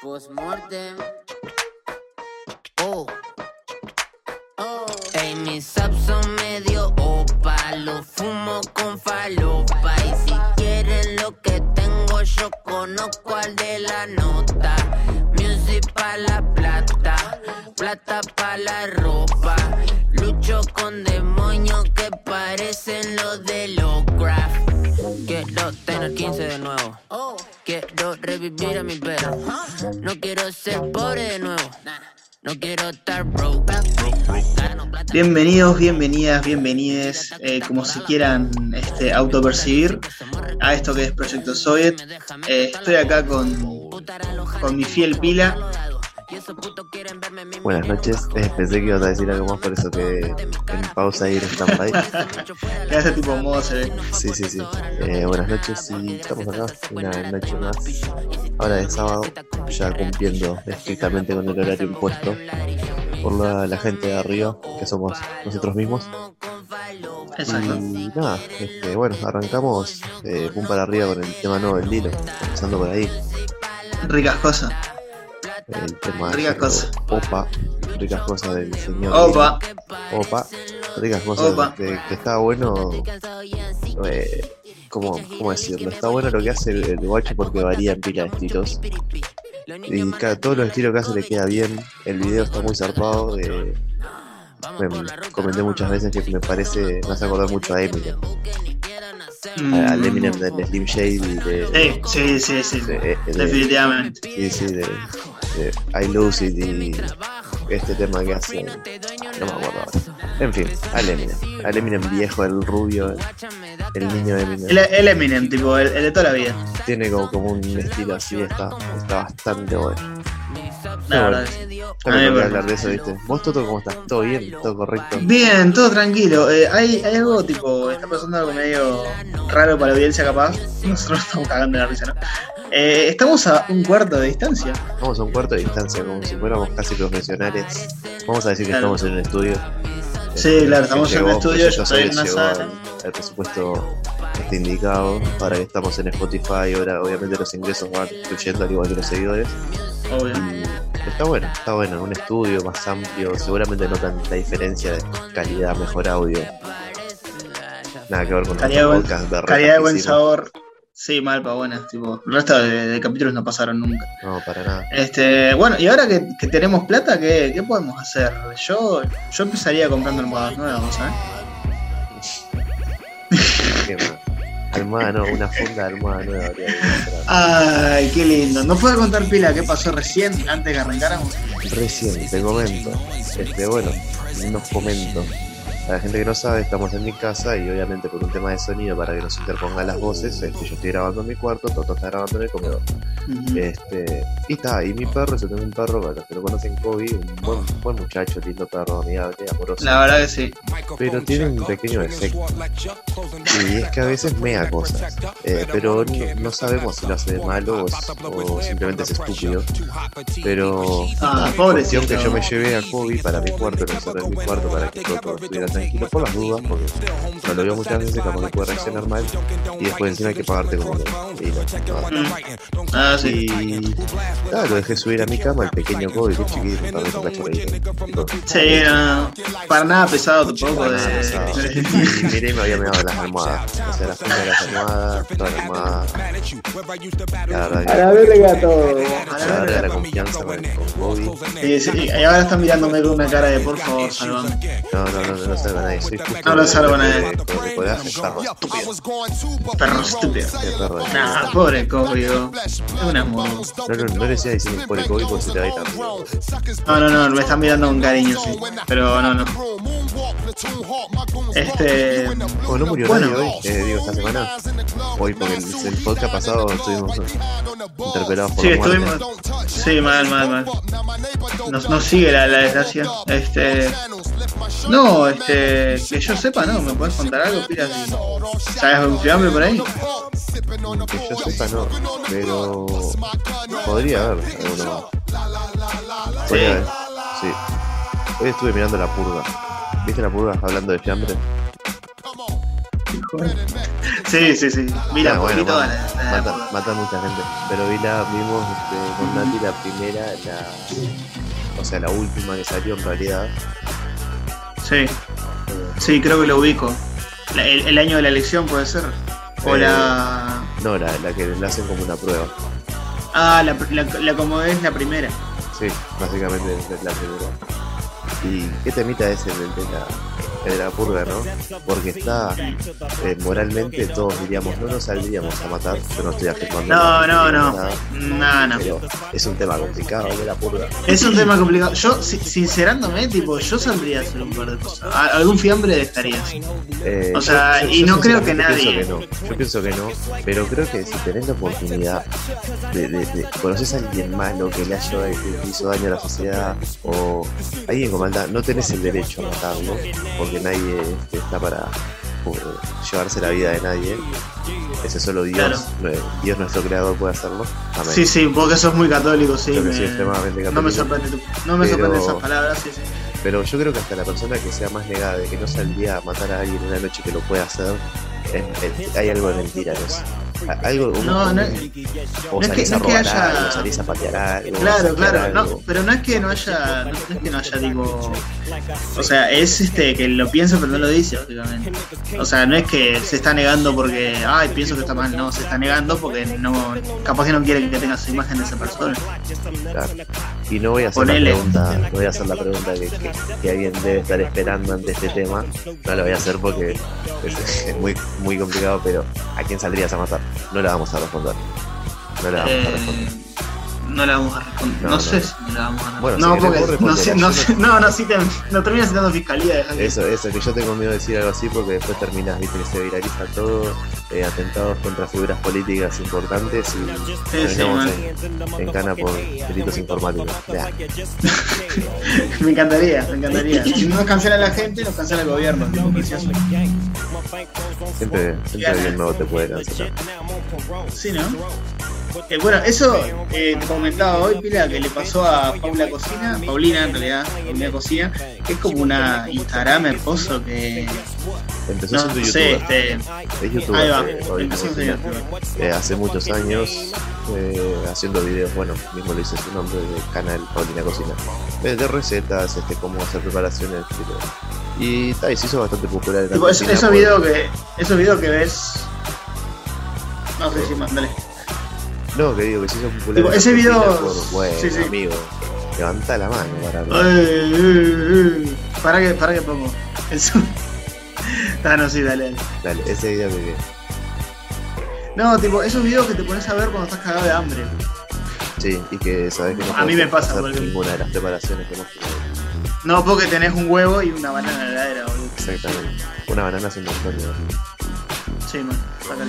Postmortem. Oh. Oh. Ey, mis subs son medio opa. Lo fumo con falopa. Y si quieren lo que tengo, yo conozco al de la nota. Music pa' la plata. Plata pa' la ropa. Lucho con demonios que parecen los de Lovecraft. Quiero tener 15 de nuevo. Bienvenidos, bienvenidas, bienvenides, eh, como si quieran este, autopercibir a esto que es Proyecto Soviet. Eh, estoy acá con, con mi fiel pila. Buenas noches, eh, pensé que ibas a decir algo más, por eso que en pausa y en stand-by. Que hace tipo modo se ve. Sí, sí, sí. Eh, buenas noches y estamos acá una noche más. Ahora de sábado, ya cumpliendo estrictamente con el horario impuesto por la, la gente de arriba, que somos nosotros mismos. Exacto. Y nada, este, bueno, arrancamos eh, pum para arriba con el tema nuevo del Dilo, empezando por ahí. Ricas cosas. El tema de cosas. Opa, ricas cosas del señor. Opa. Opa, ricas cosas Opa. que, que está bueno. Eh, ¿cómo, ¿Cómo decirlo? Está bueno lo que hace el, el guacho porque varía en pila de estilos. Y cada, todos los estilos que hace le queda bien. El video está muy zarpado. eh, me, comenté muchas veces que me parece, me hace acordar mucho a Eminem. Mm. a- Al Eminem del Slim Shady. De, Sí, sí, sí, sí. de- de- Definitivamente. Sí, sí, de, de I Lose It y este tema que hace, no me acuerdo ahora. En fin, al Eminem, al Eminem viejo, el rubio, el, el niño Eminem. El, el Eminem, tipo, el, el de toda la vida. Tiene como, como un estilo así, está, está bastante bueno. Mí me me voy a hablar de eso, ¿viste? ¿Vos, Toto, cómo estás? ¿Todo bien? ¿Todo correcto? Bien, todo tranquilo. Eh, hay, hay algo tipo, está pasando algo medio raro para la audiencia capaz. Nosotros estamos cagando de la risa, ¿no? Eh, estamos a un cuarto de distancia. Vamos a un cuarto de distancia, como si fuéramos casi profesionales. Vamos a decir que Claro. estamos en un estudio. Sí, claro, Que estamos en un estudio, yo estoy en una sala. al- al presupuesto este indicado. Ahora que estamos en Spotify, ahora obviamente los ingresos van fluyendo al igual que los seguidores. Obvio. Y está bueno, está bueno. Un estudio más amplio, seguramente notan la diferencia de calidad, mejor audio. Nada que ver con Calidad podcast de Calidad de buen sabor. Sí, mal para buenas. Tipo, el resto de, de capítulos no pasaron nunca. No, para nada. Este, bueno, y ahora que, que tenemos plata, ¿qué, qué podemos hacer? Yo, yo empezaría comprando almohadas nuevas, ¿sabes? Almohada, no, una funda de almohada nueva. comprar. Ay, qué lindo. ¿No puedo contar pila qué pasó recién antes de que arrancáramos? Recién, te comento. Este, bueno, nos comento. A la gente que no sabe, estamos en mi casa y obviamente por un tema de sonido para que nos interpongan las voces, este, yo estoy grabando en mi cuarto, Toto está grabando en el comedor. Ujú. Este, y está, y mi perro, yo tengo un perro, para los que lo conocen, Kobe, un buen, buen muchacho, lindo perro, amigable, amoroso. La verdad que sí. Pero tiene un pequeño defecto. Y es que a veces mea cosas. Eh, pero no, no sabemos si lo hace de malo o, o simplemente es estúpido. Pero Ah, cuestión pobrecito. que yo me llevé a Kobe para mi cuarto, lo encerré en mi cuarto para que Toto estuviera tranquilo por las dudas, porque no lo veo muchas veces, capaz que puede reaccionar mal. Y después encima hay que pagarte como. Y no, no. Mm. Ah, sí. Y lo dejé subir a mi cama, el pequeño Kobe, que es chiquito, tal vez un cachorrito. Sí, no, para nada pesado tampoco. De... pesado. Y miré y me había meado las almohadas. O sea, la funda de las almohadas, toda la almohada. La verdad que. verga todo. La verdad la confianza con, con Kobe. Sí, sí, y ahora están mirándome con una cara de por favor, salvame. No, no, no, no salgo a nadie. Soy justo No lo salvo a codaje, perro estúpido. Perro estúpido. Qué perro de- Nah, pobre código. Es un amor. No, no, no le decía diciendo por el Kobe porque se te va a ir también. No, no, no, me están mirando con cariño, sí. Pero no, no. Este. Oh, no murió Bueno. nadie hoy, eh, digo, esta semana. Hoy, porque el, el podcast pasado estuvimos interpelados por Sí, la muerte. estuvimos. Sí, mal, mal, mal. Nos, nos sigue la, la desgracia. Este. No, este. Que yo sepa, ¿no? ¿Me puedes contar algo, Pira? ¿Sabes algún fiambre por ahí? Que yo sepa, no. Pero. Podría haber alguno más. Podría haber, sí. Hoy estuve mirando la purga. ¿Viste la purga hablando de fiambre? Sí, sí, sí. Mira, Ah, bueno, mata, la- la- mata, mata a mucha gente. Pero vi la, vimos este, con Nati la primera, la, o sea, la última que salió en realidad. Sí, sí, creo que lo ubico. La- el, el año de la elección puede ser. O Eh, la. no, la, la que le hacen como una prueba. Ah, la, la, la como es la primera. Sí, básicamente es la primera. ¿Y qué temita es el, el de la, de la purga, no? Porque está, eh, moralmente todos diríamos, no nos saldríamos a matar, yo no estoy afirmando No, no, nada, no. No, no. Pero es un tema complicado de la purga. Es un tema complicado. Yo, si- sincerándome, tipo, yo saldría a hacer un par de cosas. Algún fiambre dejaría. Eh, O sea, y no creo que nadie- que no. Yo pienso que no, pero creo que si tenés la oportunidad de, de, de- conoces a alguien malo que le haya le hizo daño a la sociedad o alguien con maldad, no tenés el derecho a matarlo, porque nadie está para eh, llevarse la vida de nadie. Ese solo Dios, Claro. Dios nuestro creador puede hacerlo. Amén. Sí, sí, vos que sos muy católico, sí. Creo que me- soy extremadamente no me católico. sorprende, tu- no me Pero- sorprenden esas palabras, sí, sí. Pero yo creo que hasta la persona que sea más negada de que no saldría a matar a alguien una noche que lo pueda hacer, es- es- hay algo de mentira en eso. A- Algo, un- No, un- no- o no es que- salís no a es que robar haya- algo, salís a patear algo. a Claro, claro, no, pero no es que no haya, no, no es que no haya tipo, o sea, es este que lo piensa pero no lo dice, básicamente. O sea, no es que se está negando porque, ay, pienso que está mal, no, se está negando porque no, capaz que no quiere que tenga su imagen de esa persona. Claro. Y no voy a hacer Ponele. la pregunta, no voy a hacer la pregunta que, que- que alguien debe estar esperando ante este tema. No la voy a hacer porque es, es muy, muy complicado, pero ¿a quién saldrías a matar? No la vamos a responder. No la vamos a Eh, responder. No la vamos a responder. No, No, no. sé si no la vamos a responder. Bueno, no, si porque no, respondela, no, no, no, sí te, no termina citando fiscalía. Eso, eso, que yo tengo miedo de decir algo así porque después terminas, viste, que se viraliza todo, eh, atentados contra figuras políticas importantes y Sí, sí, terminamos en, en cana por delitos informáticos. Ya. me encantaría, me encantaría. Si no nos cancela la gente, nos cancela el gobierno. Siempre, siempre alguien nuevo te puede cancelar. Sí, ¿no? Eh, bueno, eso eh, te comentaba hoy, Pila, que le pasó a Paula Cocina, Paulina en realidad, Paulina Cocina, que es como una Instagram hermoso que, Empezó no, siendo sé, youtuber. este, Es youtuber. ahí va, eh, hoy empezó siendo youtuber. Hace muchos años haciendo videos, bueno, mismo le hice su nombre del canal Paulina Cocina. De recetas, este, cómo hacer preparaciones. Y, ta, y se hizo bastante popular en tipo, esos videos que, esos videos que ves, no sé si más, dale. No, que digo que se hizo popular. Tipo, ese video- Por, bueno, sí, sí. amigo, levanta la mano para. Ay, ay, ay. Para que, para que pongo. Eso. Ah, no, sí, dale, dale. Dale, ese video que. No, tipo, esos videos que te pones a ver cuando estás cagado de hambre. Sí, y que sabes que no A mí me pasa, hacer por ejemplo. ninguna de las preparaciones que hemos No, porque tenés un huevo y una banana en la heladera, boludo. Exactamente. Una banana es un montón, ¿no? Sí, man, bacán.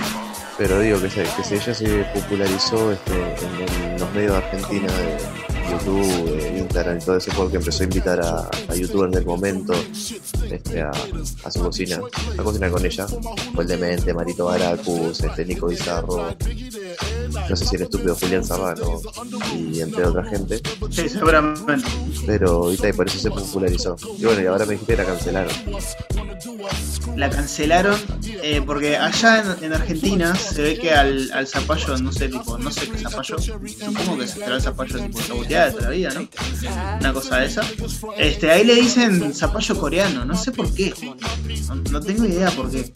Pero digo que se, que se, ella se popularizó este, en, en los medios de Argentina, de YouTube, de Instagram y todo eso, porque empezó a invitar a, a youtubers del momento este, a, a su cocina, a cocinar con ella. Fue el demente, Marito Baracus, este, Nico Bizarro, no sé si el estúpido Julián Serrano y entre otra gente. Sí, seguramente. Pero ahorita y por eso se popularizó. Y bueno, y ahora me dijiste que la cancelaron. La cancelaron eh, porque allá en, en Argentina se ve que al, al zapallo, no sé, tipo, no sé qué zapallo, supongo que será el zapallo tipo saboteada de toda la vida, ¿no? Una cosa de esa. Este, ahí le dicen zapallo coreano, no sé por qué. No, no tengo idea por qué.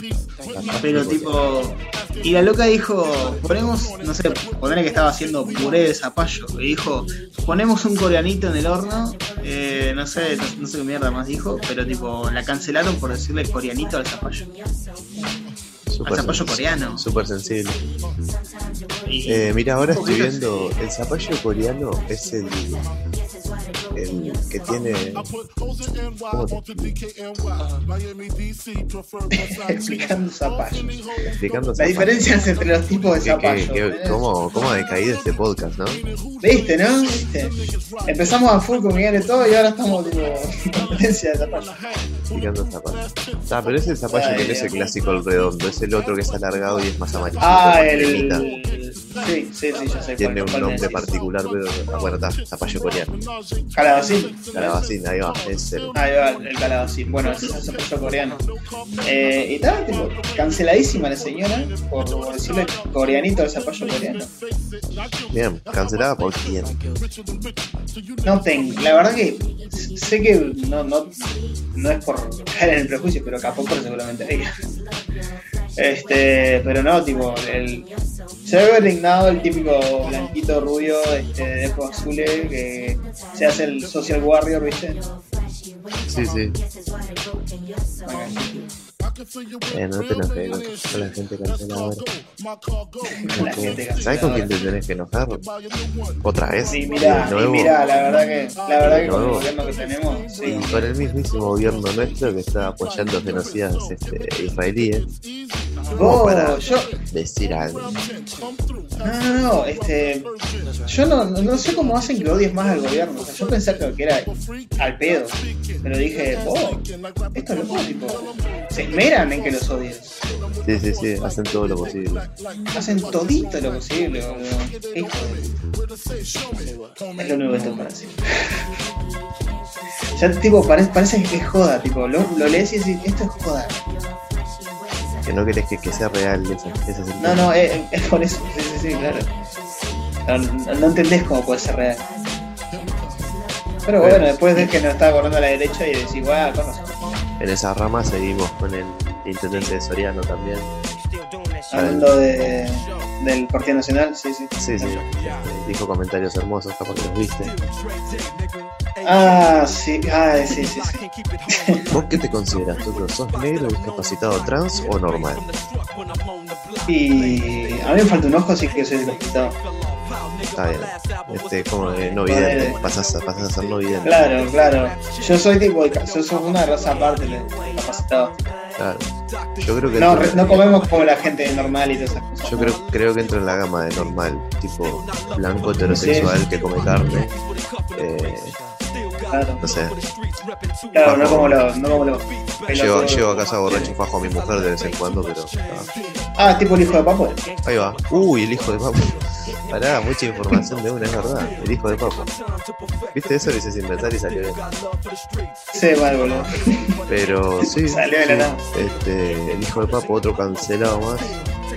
Pero tipo, y la loca dijo, ponemos, no sé, ponerle que estaba haciendo puré de zapallo. Y dijo, ponemos un coreanito en el horno, eh, no sé, no, no sé qué mierda más dijo, pero tipo, la cancelaron por decirle coreanito al zapallo. Súper zapallo sen- coreano. Súper sensible. Eh, mira, ahora estoy viendo, el zapallo coreano es el, el que tiene... ¿Cómo te explicando zapallo. explicando La diferencia es entre los tipos de Que- que- zapallo. que- ¿entendés? ¿cómo, ¿Cómo ha decaído este podcast, no? ¿Viste, no? ¿Viste? Empezamos a full con Miguel y todo y ahora estamos tipo en competencia de zapallo. Explicando zapallo. Ah, pero es el zapallo Ay, que no es el clásico el redondo, es el otro que es alargado y es más amarillo. Ah, el. Sí, sí, ya sé. Tiene cuál- un nombre particular, pero bueno, está, zapallo coreano. Calabacín. Calabacín, ahí va, es el. Ahí va el calabacín. Bueno, ese es el zapallo coreano. Eh, y estaba tipo canceladísima la señora por, por decirle coreanito al zapallo coreano. Bien, cancelada por quién. No tengo, la verdad que sé que no, no, no es por caer en el prejuicio, pero capaz por seguramente ella. Este, pero no, tipo, el, se haber dignado el típico blanquito rubio este, de ojos azules que se hace el social warrior, ¿viste? Sí, sí. Eh, no te enojes con con la gente canceladora. ¿Sabes con quién te tenés que enojar? Otra vez. Sí, y nuevo. mirá, la verdad que, la verdad que con el gobierno que tenemos, sí. Y con el mismísimo gobierno nuestro que está apoyando genocidas este, israelíes. Como Vos, para yo, decir algo. No, no, no, este. Yo no, no sé cómo hacen que odies más al gobierno. O sea, yo pensé que era al pedo. Pero dije, oh, esto es loco, tipo. Se esmeran en que los odies. Sí, sí, sí, hacen todo lo posible. Hacen todito lo posible, boludo. Es lo único que tengo para decir. Ya, tipo, parece, parece que es joda, tipo, lo, lo lees y decís, esto es joda. Que no querés que, que sea real ese, ese No, sentimiento. no, es, es por eso. Sí, sí, sí, claro. No, no- no entendés cómo puede ser real. Pero bueno, después de que nos está acordando a la derecha y decís, guau, razón. En esa rama seguimos con el intendente de Soriano también. Hablando de, del Partido Nacional, sí, sí. Sí, sí. Dijo comentarios hermosos, capaz que los viste. Ah, sí, ah, sí, sí, sí. ¿Vos qué te consideras, Tuto? ¿Sos negro, discapacitado, trans o normal? Y a mí me falta un ojo, así que soy discapacitado. Está bien. Este, como de no vidente, pasás a, pasás a ser no vidente. Claro, claro. Yo soy tipo, yo soy una raza aparte de discapacitado. Claro. Yo creo que No, re- no comemos como la gente normal y todas esas cosas. yo creo, creo que entra en la gama de normal, tipo blanco heterosexual que come carne. Eh, Claro, no sé, claro no como los, no como los llevo, llevo a casa borracho fajo a mi mujer de vez en cuando, pero. ah, Ah, tipo el hijo de papo. ahí va. Uy, el hijo de papo. Pará, mucha información de una, es verdad. El hijo de papo. ¿Viste eso? Lo hice sin pensar y salió bien. Sí, mal, boludo. Pero sí. Salió de la nada. Este, el hijo de papo, otro cancelado más.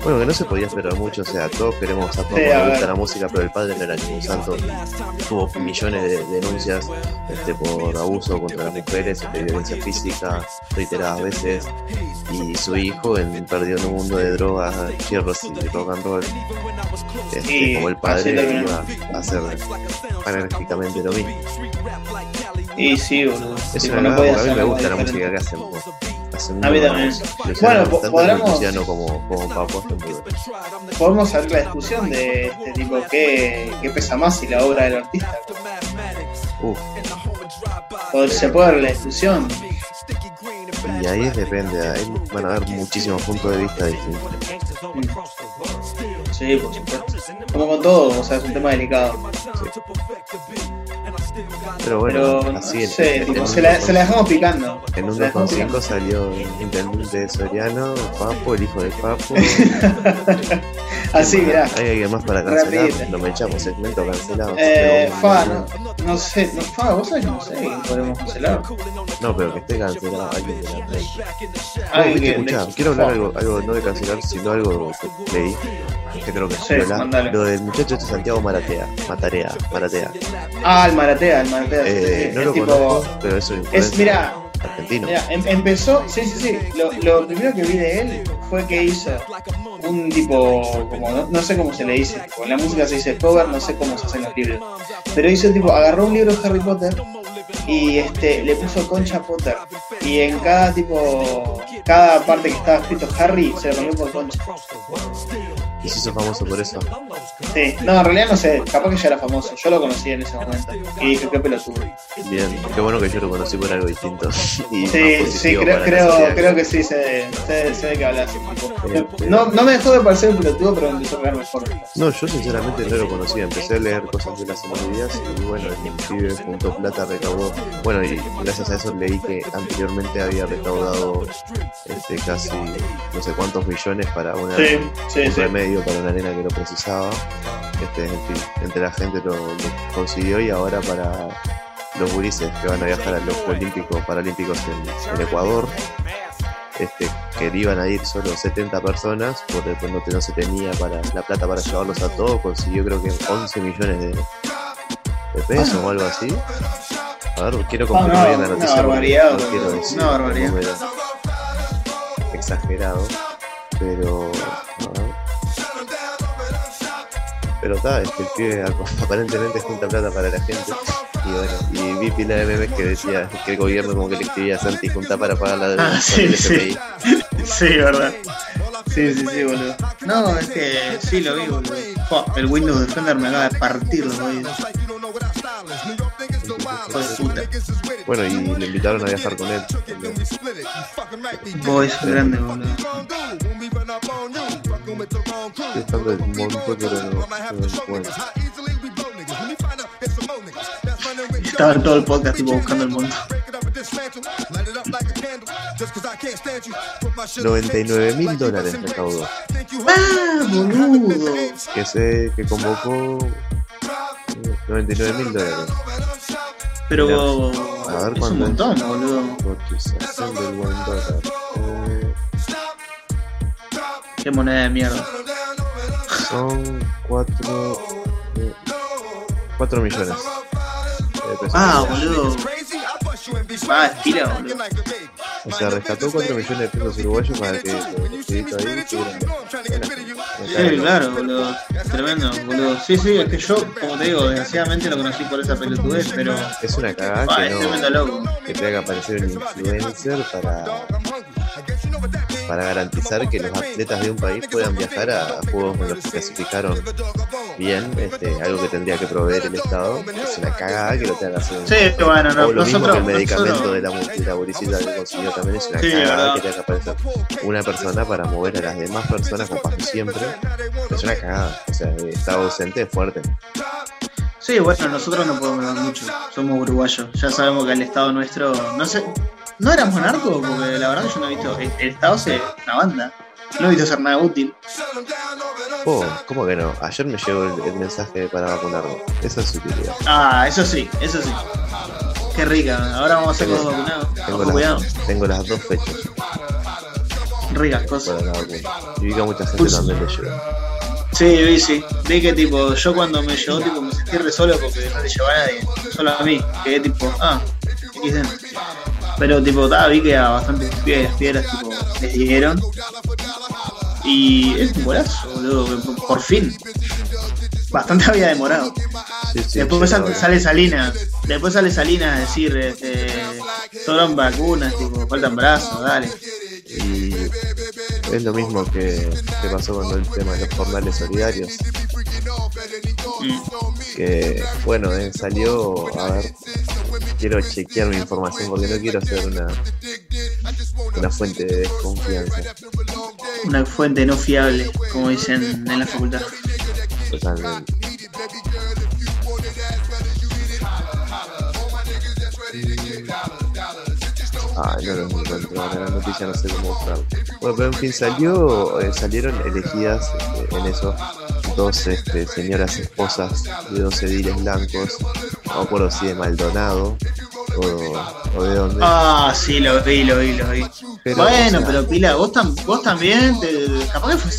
Bueno, que no se podía esperar mucho, o sea, todos queremos a Sí, nos a gusta ver. la música, pero el padre no era ningún santo. Tuvo millones de denuncias este, por abuso contra las mujeres, este, violencia física, reiteradas veces. Y su hijo en, perdió en un mundo de drogas, fierros y rock and roll. Este, Y como el padre iba a hacer enérgicamente lo mismo. Y sí, boludo. Es Tipo, una no a mí me gusta la música que hacen. po. Hacen A mí también. Bueno, podremos- como, como Papo. Podemos abrir la discusión de este tipo, ¿qué, qué pesa más si la obra del artista? Uf, O se puede abrir la discusión. y ahí depende, ahí van a haber muchísimos puntos de vista distintos. Sí, por supuesto. Como con todo, o sea, es un tema delicado. Pero bueno, Pero, no así en, sé, tipo, se la, se la dejamos picando. en un Se la dejamos 2.5 salió el intendente de Soriano, Papo, el hijo de Papo. Así, mirá. ¿Hay alguien más para cancelar? Rapidito. Lo me echamos, segmento cancelado. Eh, Fa, no, no sé, no, Fa, vos sabés, no sé, podemos cancelar. No, pero que esté cancelado alguien de la No, que- escuchá, quiero hablar algo, algo no de cancelar, sino algo que leí. Que creo que Sí. Lo del muchacho este Santiago Maratea, Matarea, Maratea. Ah, el Maratea, Eh, no es lo tipo. conozco, pero es un Es, argentino. mira, em- empezó, sí, sí, sí. Lo, lo primero que vi de él fue que hizo un tipo, como no, no sé cómo se le dice, tipo, en la música se dice cover, no sé cómo se hacen los libros. Pero hizo tipo, agarró un libro de Harry Potter y este le puso Concha Potter. Y en cada tipo, cada parte que estaba escrito Harry se lo cambió por Concha. Y se hizo famoso por eso. Sí, no, en realidad no sé, capaz que ya era famoso, yo lo conocí en ese momento. Y dije, qué pelotudo. Bien, qué bueno que yo lo conocí por algo distinto. Y Sí, sí, creo, creo, creo que sí, sé, sé, sé de qué hablas. No, no me dejó de parecer un pelotudo, pero empezó a caer mejor. No, yo sinceramente no lo conocía. Empecé a leer cosas de las celebridades y bueno, el pibe juntó plata, recaudó. Bueno, y gracias a eso leí que anteriormente había recaudado este, casi no sé cuántos millones para una, Sí, sí. remedio para una nena que lo precisaba. Este, en fin, entre la gente lo, lo consiguió y ahora para los gurises que van a viajar a los Olímpicos Paralímpicos en, en Ecuador, este, que iban a ir solo 70 personas, porque pues, no, no se tenía para la plata para llevarlos a todos, consiguió creo que 11 millones de, de pesos o algo así. A ver, quiero confirmar no, bien la noticia. una barbaridad, no quiero decir una barbaridad. exagerado, pero. a ver. Pero está, es que el pibe aparentemente junta plata para la gente. Y bueno, y vi pila de memes que decía que el gobierno como que le escribía a Santi junta para pagar la deuda Ah, sí, sí. Sí, verdad. Sí, sí, sí, boludo. No, es que sí lo vi, boludo. Jo, el Windows Defender me acaba de partir los oídos. Bueno, y le invitaron a viajar con él. Vos es grande, boludo. Estando un bueno. Estaba en todo el podcast tipo buscando el mundo. 99 mil dólares recaudó. ¡Ah, boludo! Que se que convocó 99 mil dólares. Pero A ver es un cuánto montón, boludo. Cotización del buen dólar. Eh, Qué moneda de mierda. son 4 4 millones de pesos. Ah, boludo. Ah, estira, boludo. O sea, rescató 4 millones de pesos uruguayos para que los ahí. Sí, claro, boludo. Tremendo, boludo. Sí, sí, es que yo, como te digo, desgraciadamente lo conocí por esa pelotudez, pero. Es una cagada Ah, que es no. tremendo loco. que te haga aparecer un influencer para, para garantizar que los atletas de un país puedan viajar a juegos en los que clasificaron bien, este, algo que tendría que proveer el Estado. Es una cagada que lo tenga que hacer. Sí, bueno, no, o lo mismo que el medicamento nosotros- de la multiraburicida que consiguió también es una Sí, cagada que tenga que aparecer una persona para mover a las demás personas como pasa siempre. Es una cagada. O sea, Estado ausente es fuerte. Sí, bueno, nosotros no podemos hablar mucho. Somos uruguayos. Ya sabemos que el Estado nuestro. No sé. ¿No éramos narcos? Porque la verdad que yo no he visto. El, el Estado se. Una banda. No he visto hacer nada útil. Oh, ¿cómo que no? Ayer me llegó el, el mensaje para vacunarme. Esa es su utilidad. Ah, eso sí, eso sí. Qué rica. Ahora vamos a ser todos vacunados. Tengo Ojo, cuidado. las, tengo las dos fechas Ricas cosas. para la vacuna. Y vi que a mucha gente también le llegó. Sí, vi, sí. Vi que tipo, yo cuando me llegó, tipo, me sentí re solo porque no le llegó a nadie. Solo a mí. Quedé tipo, ah, XD. Pero tipo, ta, vi que a bastantes piedras, piedras, tipo, les dieron. Y es un golazo, boludo, por, fin. Bastante había demorado. Sí, sí, Después sale Salinas, después sale Salinas a decir, este, sobran vacunas, tipo, faltan brazos, dale. Y es lo mismo que, que pasó con el tema de los jornales solidarios. Mm. Que, bueno, eh, salió, a ver, quiero chequear mi información porque no quiero ser una, una fuente de desconfianza. Una fuente no fiable, como dicen en la facultad. Totalmente. Ah, no lo encuentro ahora la noticia, no sé cómo buscarlo. Bueno, pero en fin, salió, eh, salieron elegidas este, en eso dos este, señoras esposas de dos ediles blancos, no me acuerdo si de Maldonado o, o de dónde. Ah, sí, lo vi, lo vi, lo vi. Pero, bueno, o sea, pero Pila, vos, tam- vos también, te, capaz que fue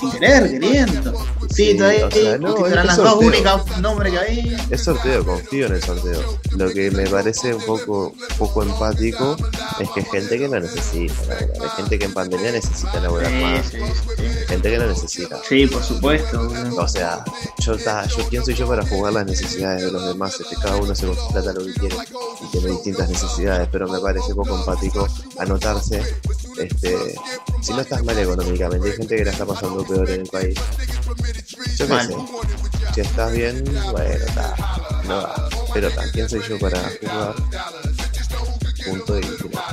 sin querer, queriendo. Sí, Sí, todavía o sea, no, eran es las dos únicas nombres que había. Es sorteo, confío en el sorteo. Lo que me parece un poco, poco empático es que gente que no necesita, la verdad. Hay gente que en pandemia necesita laburar Sí, más. sí, sí. Gente que no necesita. Sí, por supuesto. O sea, yo, ta, yo quién soy yo para jugar las necesidades de los demás, este, cada uno se plata lo que quiere y tiene distintas necesidades, pero me parece poco empático anotarse, este, si no estás mal económicamente, hay gente que la está pasando peor en el país. Yo qué sé, si estás bien, bueno, ta, no va, pero ta, quién soy yo para jugar, punto y final.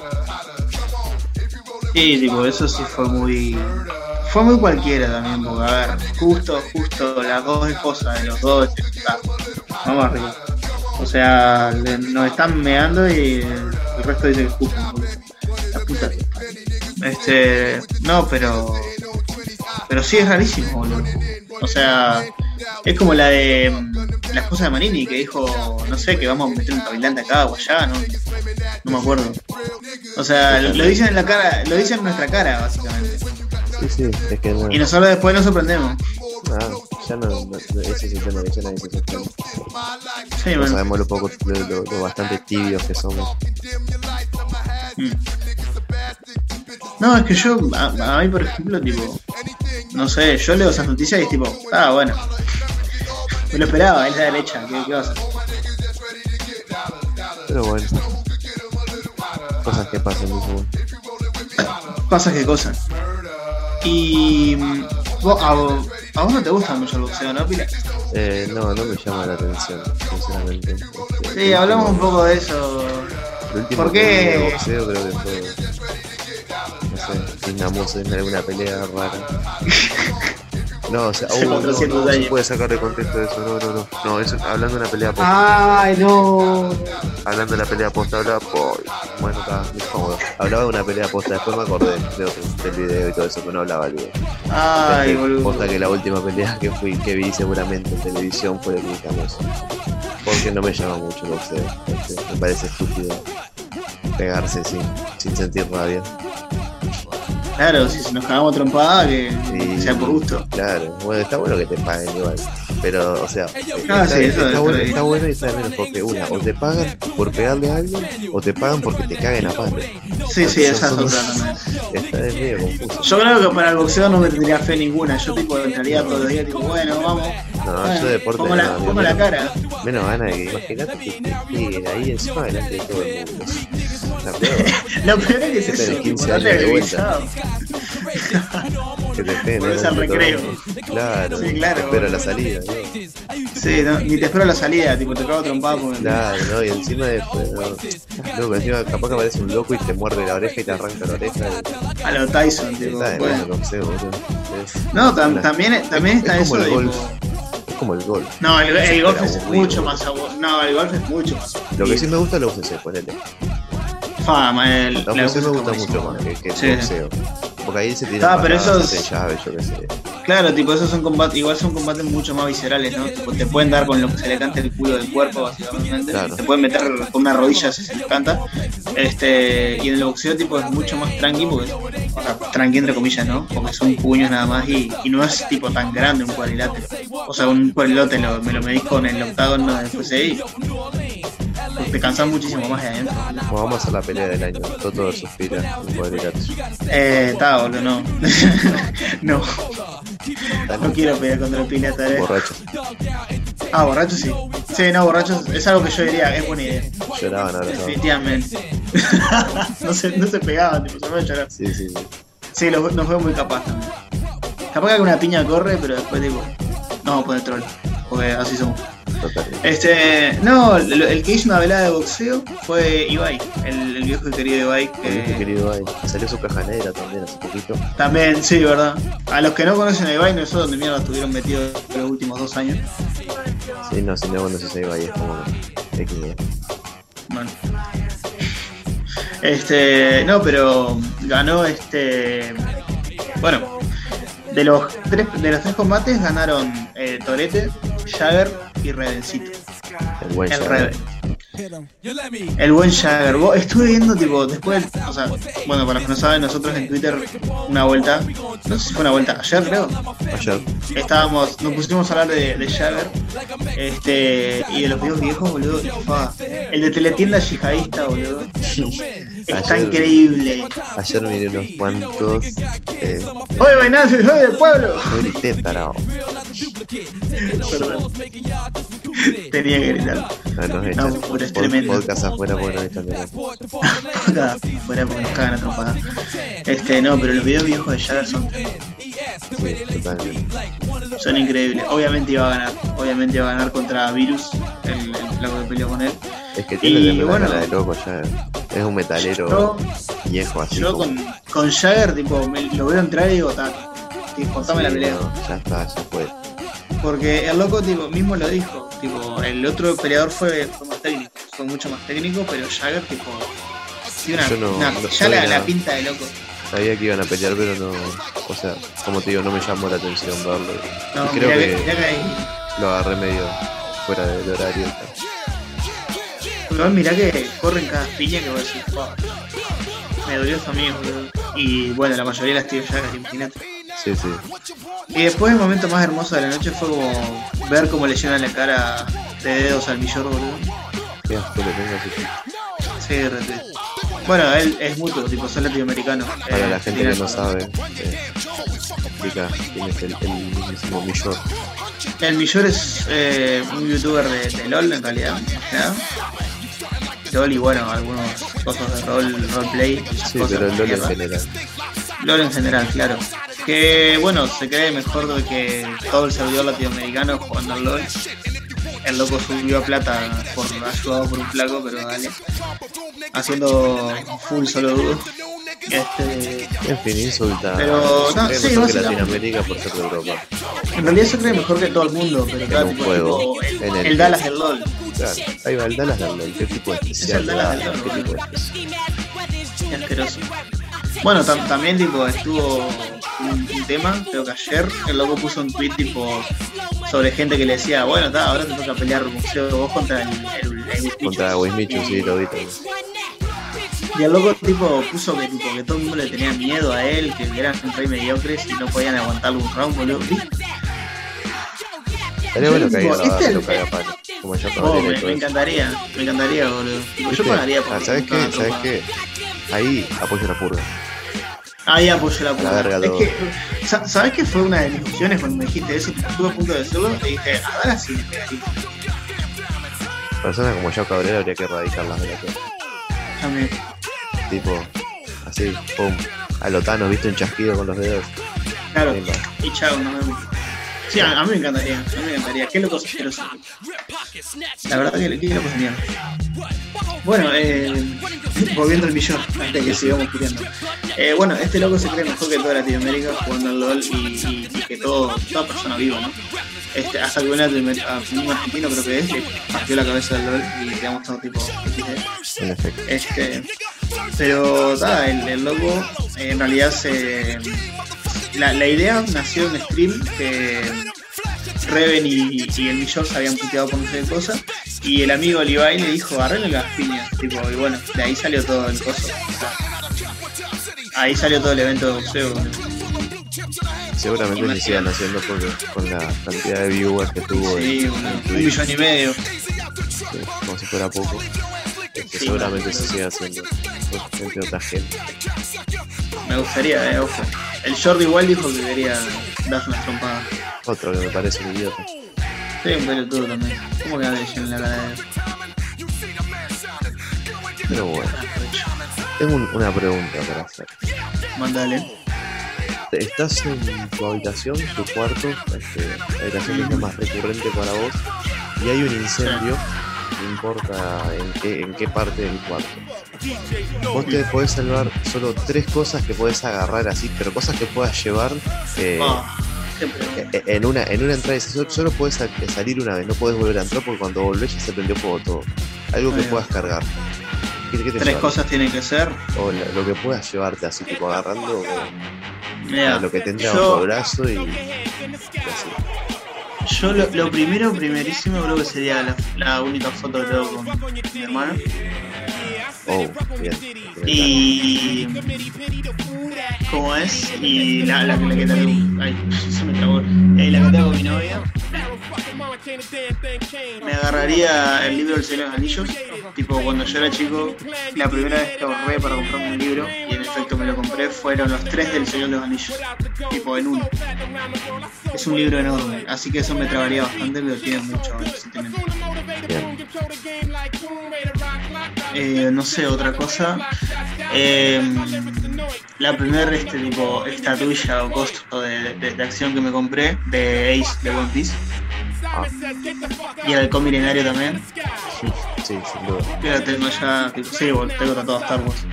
Sí, tipo, eso sí fue muy. Fue muy cualquiera también, porque a ver, justo, justo las dos esposas de los dos. Vamos arriba. O sea, le- nos están meando y el resto dice que escupen. boludo. La puta. Este. No, pero. Pero sí es rarísimo, boludo. O sea, es como la de la esposa de Manini que dijo, no sé, que vamos a meter un cavilante acá o allá, no, no me acuerdo. O sea, lo, lo dicen en la cara, lo dicen en nuestra cara, básicamente. Sí, sí, es que no. Y nosotros después nos sorprendemos. Ah, ya no, no, no, ese es el tema que ya nadie se sorprende. Sí, No bueno. sabemos lo poco, lo, lo- lo bastante tibios que somos. Mm. No, es que yo, a, a mí por ejemplo, tipo, no sé, yo leo esas noticias y es tipo, ah, bueno, me lo esperaba, es la derecha, ¿qué, qué vas a hacer? Pero bueno. Cosas que pasan, fútbol. Pasa qué cosa. Y a, vos- a vos no te gusta mucho el boxeo, ¿no, Pila? Eh, no, no me llama la atención, sinceramente. Este, Sí, hablamos un poco de eso. ¿por qué? boxeo creo que fue. No sé, Dinamos en alguna pelea rara. No, o sea, uh, no, 400 no, no se puede sacar de contexto eso, no, no, no. No, eso, hablando de una pelea posta. Ay, no. Hablando de la pelea posta, hablaba por... Bueno, está muy cómodo. Hablaba de una pelea posta, después me acordé de del video y todo eso, pero no hablaba del video. Ay, Este, boludo. Posta que la última pelea que fui, que vi seguramente en televisión fue de Cruz Porque no me llama mucho el boxeo. este, me parece estúpido pegarse sin, sin sentir rabia. Claro, si nos cagamos trompada, que, que sea por gusto. Claro, bueno, está bueno que te paguen igual. Pero, o sea, Ah, está, sí, está está bueno, bien. está bueno y está de menos porque una, o te pagan por pegarle a alguien, o te pagan porque te caguen a palo. Sí, sí, esa es otra. Está es medio confuso. Yo creo que para el boxeo no me tendría fe ninguna. Yo tipo entraría todos los días, tipo, bueno, vamos. No, Bueno, yo deporte pongo la, no, amigo, pongo la menos- cara. Menos ganas de que imagínate que te peguen ahí encima delante de todo el mundo. Lo peor es que es de eso, 15 tipo, años dale de vuelta. revisado. que te peguen Volvés al de recreo. Claro, Sí, claro. te espero la salida, ¿no? Sí, no, ni te espero la salida, tipo, te cago trompada porque Claro, ¿no? Y encima después, ¿no? Loco, encima capaz que aparece un loco y te muerde la oreja y te arranca la oreja. a lo Tyson, tipo, está de bueno. bueno, no. Es- No, tam- también, también es está como eso el de golf. tipo- Es como el golf. No, el, el golf es aburrido, mucho más aburrido. No, el golf es mucho más Lo que sí me gusta es la UFC, ponele. Fama, el, La me gusta mucho más que, que el Sí. boxeo. Porque ahí se tiran Ah, pero esos- llaves, yo qué sé. Claro, tipo, esos son combates, igual son combates mucho más viscerales, ¿no? Tipo, te pueden dar con lo que se le cante el culo del cuerpo, básicamente. Claro. Te pueden meter con una rodilla si se les canta. Este, y en el boxeo, tipo, es mucho más tranqui, porque, o sea, tranqui entre comillas, ¿no? Porque son puños nada más y, y no es, tipo, tan grande un cuadrilátero. O sea, un cuadrilátero me lo medís con el octágono de FCI te cansas muchísimo más de adentro. Bueno, vamos a hacer la pelea del año. Toto un cuadrilátero. Eh, está, no. no. No quiero pelear contra el Pilata, eh. Borracho. Ah, borracho sí. Sí, no, borracho es algo que yo diría, es buena idea. Lloraban ahora. Definitivamente. no, se, no se pegaban, tipo, se me llorar. Sí, sí, sí. Sí, lo, no fue muy capaz también. Capaz que alguna piña corre, pero después tipo, no poner troll. Porque así somos. Total. Este, no, el, el que hizo una velada de boxeo fue Ibai, el, el viejo y querido Ibai. El viejo Que querido ahí. Salió su caja negra también hace poquito. también, sí, verdad. A los que no conocen a Ibai, no sé dónde mierda estuvieron metidos los últimos dos años. Sí, no, si no, bueno, si se iba ahí es como XD. Bueno. Este, no, pero ganó este. Bueno, de los tres, de los tres combates ganaron eh, Torete, Jagger y Redencito. El El. El buen Jagger. Vos- Estuve viendo, tipo, después, o sea, bueno, para los que no saben, nosotros en Twitter, una vuelta, no sé si fue una vuelta ayer, creo, Ayer. estábamos, nos pusimos a hablar de, de Jagger este, y de los videos viejos, boludo. fa, el de teletienda yihadista, boludo. Está Ayer- increíble. Ayer miré unos cuantos. Eh, Oye, Venancio, soy del pueblo. Perdón. Tenía que gritar. No, nos echan. No, pero es Pod- tremendo. Podcast afuera porque nos echan de acá. Acá, fuera porque nos cagan a trompada. Este, no, pero los videos viejos de Jagger son, Sí, son increíbles. Obviamente iba a ganar. Obviamente iba a ganar contra Virus, el, el flaco que peleó con él. Es que tiene Y, una bueno. cara de loco ya. Es un metalero Yo, viejo así. yo como- con, con Jagger, tipo, me- lo veo entrar y digo, contame la Sí, pelea. no, ya está, ya fue. Porque el loco tipo, mismo lo dijo, tipo, el otro peleador fue, fue más técnico, fue mucho más técnico, pero Jagger tipo tiene una, no- una- no ya soy la, pinta de loco. Sabía que iban a pelear, pero no. O sea, como te digo, no me llamó la atención verlo. No, creo mirá que- mirá ahí. Lo agarré medio fuera del horario. Igual mirá que corren cada piña que vos decís, "Fua". Me dolió a mí, boludo. Y bueno, la mayoría las tiro ya, imagínate. Sí, sí. Y después el momento más hermoso de la noche fue como ver cómo le llenan la cara de dedos al millor, boludo. Qué asco le tengo así. Sí, re triste. Bueno, él es mutuo, tipo, son latinoamericanos. Para Eh, la gente tiene- que no sabe, eh, explica quién es el, mismísimo Millor. El Millor es eh, un youtuber de, de LOL en realidad, nada. LOL y bueno, algunos cosas de rol, roleplay. Sí, cosas pero LOL en general. LOL en general, claro. Que bueno, se cree mejor de que todo el servidor latinoamericano jugando al LOL. El loco subió a plata por ayudado por un flaco, pero dale. Haciendo full solo dúo. Este, En fin, insulta. Pero, no, cree sí, mejor que. Latinoamérica por ser de Europa. en realidad se cree mejor que todo el mundo, pero claro, un tipo, juego, tipo, el, en el- el Dallas del LOL. Claro, ahí va el Dallas del LOL. ¿Qué tipo de especial? el Dallas da? del LOL, ¿Qué tipo de especial? Asqueroso. Bueno, tam- también tipo estuvo un, un tema, creo que ayer, el loco puso un tweet tipo sobre gente que le decía, bueno, ta, ahora te toca pelear vos contra el, el, el Wismichu". Contra Wismichu, sí, lo vi también. Y el loco tipo puso que tipo que todo el mundo le tenía miedo a él, que eran re mediocres y no podían aguantar un round, boludo. Estaría bueno que lo, este el-. Como ya Oh, me, me encantaría, me encantaría, boludo. Tipo, yo pagaría Ah, por ¿Sabes cada qué? ¿Sabes qué? Ahí apoyo la purga. Ahí apoyo la puta. verga es todo. que, sa- ¿sabes qué fue una de mis opciones cuando me dijiste eso? Estuve a punto de decirlo y dije, ahora sí me pegaría. Personas como yo Cabrera habría que erradicarlas de la tierra. También. Tipo, así, pum. A Lotano, viste un chasquido con los dedos. Claro. Y chao, nos vemos. Sí, a, a mí me encantaría, a mí me encantaría. Qué loco asqueroso. La verdad que qué loco genial. Bueno, eh, volviendo al millón, antes de que sigamos puteando. Eh, bueno, este loco se cree mejor que toda Latinoamérica jugando al LOL y, y- y que todo, toda persona viva, ¿no? Este, hasta que un argentino creo que es, le partió la cabeza del LOL y quedamos todo tipo. En efecto. Este, pero nada, el, el loco eh, en realidad se. La, la idea nació en stream que Reven y, y el Millor se habían puteado por no sé qué cosa. Y el amigo Levi le dijo, arreglen las piñas. Tipo, y bueno, de ahí salió todo el coso. Ahí salió todo el evento de boxeo. Seguramente se sigan haciendo porque con la cantidad de viewers que tuvo Sí, en, un, en un Twitch, millón y medio. sí, como si fuera poco. Sí. seguramente se siga haciendo por de otra gente. Me gustaría, eh, ojo. El Jordi igual dijo que quería darse unas trompadas. Otro que me parece un idiota. Sí, un pelotudo también. ¿Cómo que le en la cara de él? Pero bueno, tengo un- una pregunta para hacer. Mandale. Estás en tu habitación, tu cuarto, este, la habitación que sea más recurrente para vos, y hay un incendio, no importa en qué, en qué parte del cuarto. Vos te podés salvar solo tres cosas que podés agarrar así, pero cosas que puedas llevar eh, Ah, siempre. e- en una en una entrada. Solo, solo podés sal- salir una vez, no podés volver a entrar porque cuando volvés ya se prendió fuego todo. Algo que puedas cargar. ¿Qué, qué te Tres cosas tienen que ser. O lo que puedas llevarte así, tipo agarrando o- Mira, lo que te entra yo, bajo el brazo y, y así. Yo lo, primero, primerísimo, creo que sería la, la única foto que tengo con mi hermano. Oh, bien. bien. Y. ¿Cómo es? Y la, la, la que tengo. Ay, se me trabó. Eh, la que tengo con mi novia. Me agarraría el libro del Señor de los Anillos. Tipo, cuando yo era chico, la primera vez que ahorré para comprarme un libro, y en efecto me lo compré, fueron los tres del Señor de los Anillos. Tipo, en uno. Es un libro enorme, así que eso me trabaría bastante, pero tiene mucho sentimiento. Bien. Eh, no sé, otra cosa. Eh, la primera este tipo estatuilla o costo de, de- de acción que me compré de Ace de One Piece. Ah, Y el halcón milenario también. sí, sin duda. Tengo ya, tipo, sí, tengo tratado Star Wars.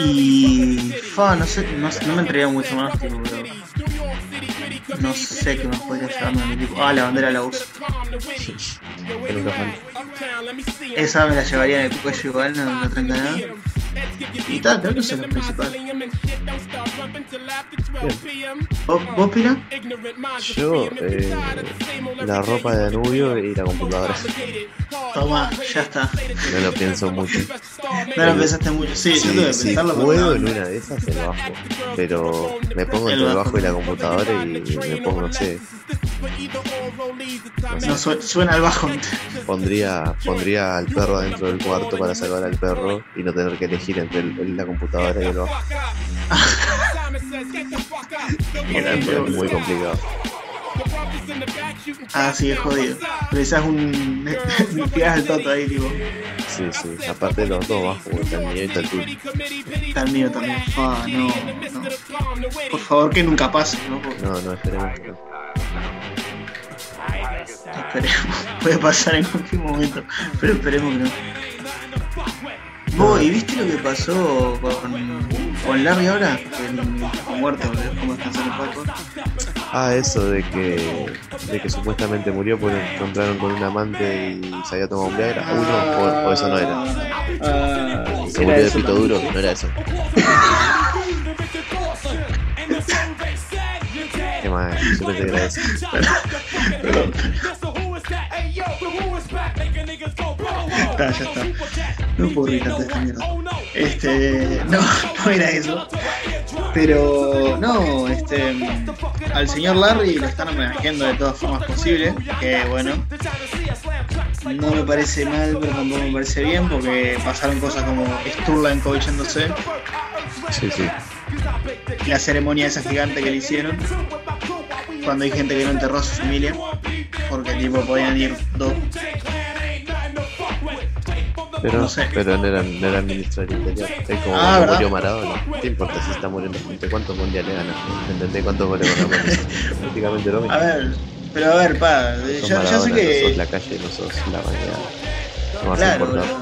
Y. Fa, no sé, no, no me entraría mucho más, tipo, pero. No sé qué más podría llevarme a mi tipo. Ah, la bandera la nunca falta. Esa me la llevaría en el cuello igual, no, no tranca nada. Y tal, creo que eso es lo principal. ¿Vos, vos Pira? Yo, eh, la ropa de Danubio y la computadora. Toma, ya está. No lo pienso mucho. No lo pensaste mucho. Sí, yo Si, tuve que si pensarlo. pero puedo en una de esas, el bajo. Pero me pongo El entre el bajo. y la computadora y me pongo, no sé, No, su- suena al bajo. pondría, pondría al perro dentro del cuarto para salvar al perro y no tener que elegir entre el- el- la computadora y el bajo. Era muy complicado. Ah, sí, es jodido. Precisas un. Tiras el toto ahí, tipo. Sí, sí. Aparte los dos bajos, porque está el mío y está el tuyo. Está el mío también. Ah, no, no. Por favor, que nunca pase, ¿no? Porque No, no, esperemos que no. esperemos. Puede pasar en cualquier momento. Pero esperemos que no. Vos, ¿y viste lo que pasó con, con Larry ahora? Que el- está muerto. ¿Cómo descansar el Paco? Ah, eso de que, de que supuestamente murió porque lo encontraron con un amante y se había tomado un Viagra. Uno, o, o eso no era. Ah, Se murió de pito duro, no era eso. Qué mal, yo pensé que era eso. Perdón. Está, ya está. No puedo tanto de esta mierda. Este. No, no era eso. Pero no, este. Al señor Larry lo están homenajeando de todas formas posibles. Que bueno. No me parece mal, pero tampoco me parece bien porque pasaron cosas como Sturla encobichándose, Sí, sí. la ceremonia esa gigante que le hicieron, cuando hay gente que no enterró a su familia, porque tipo podían ir dos. Pero, No sé. pero no era, no era ministro del interior. Es como Ah, cuando murió Maradona. ¿Qué importa si está muriendo gente? ¿Cuántos mundiales gana? ¿Entendés cuántos goles la Prácticamente lo mismo. A ver, pero a ver, pa, Sos ya, ya sé Maradona, no que. sos la calle, no sos la realidad. No vas a Claro, importar.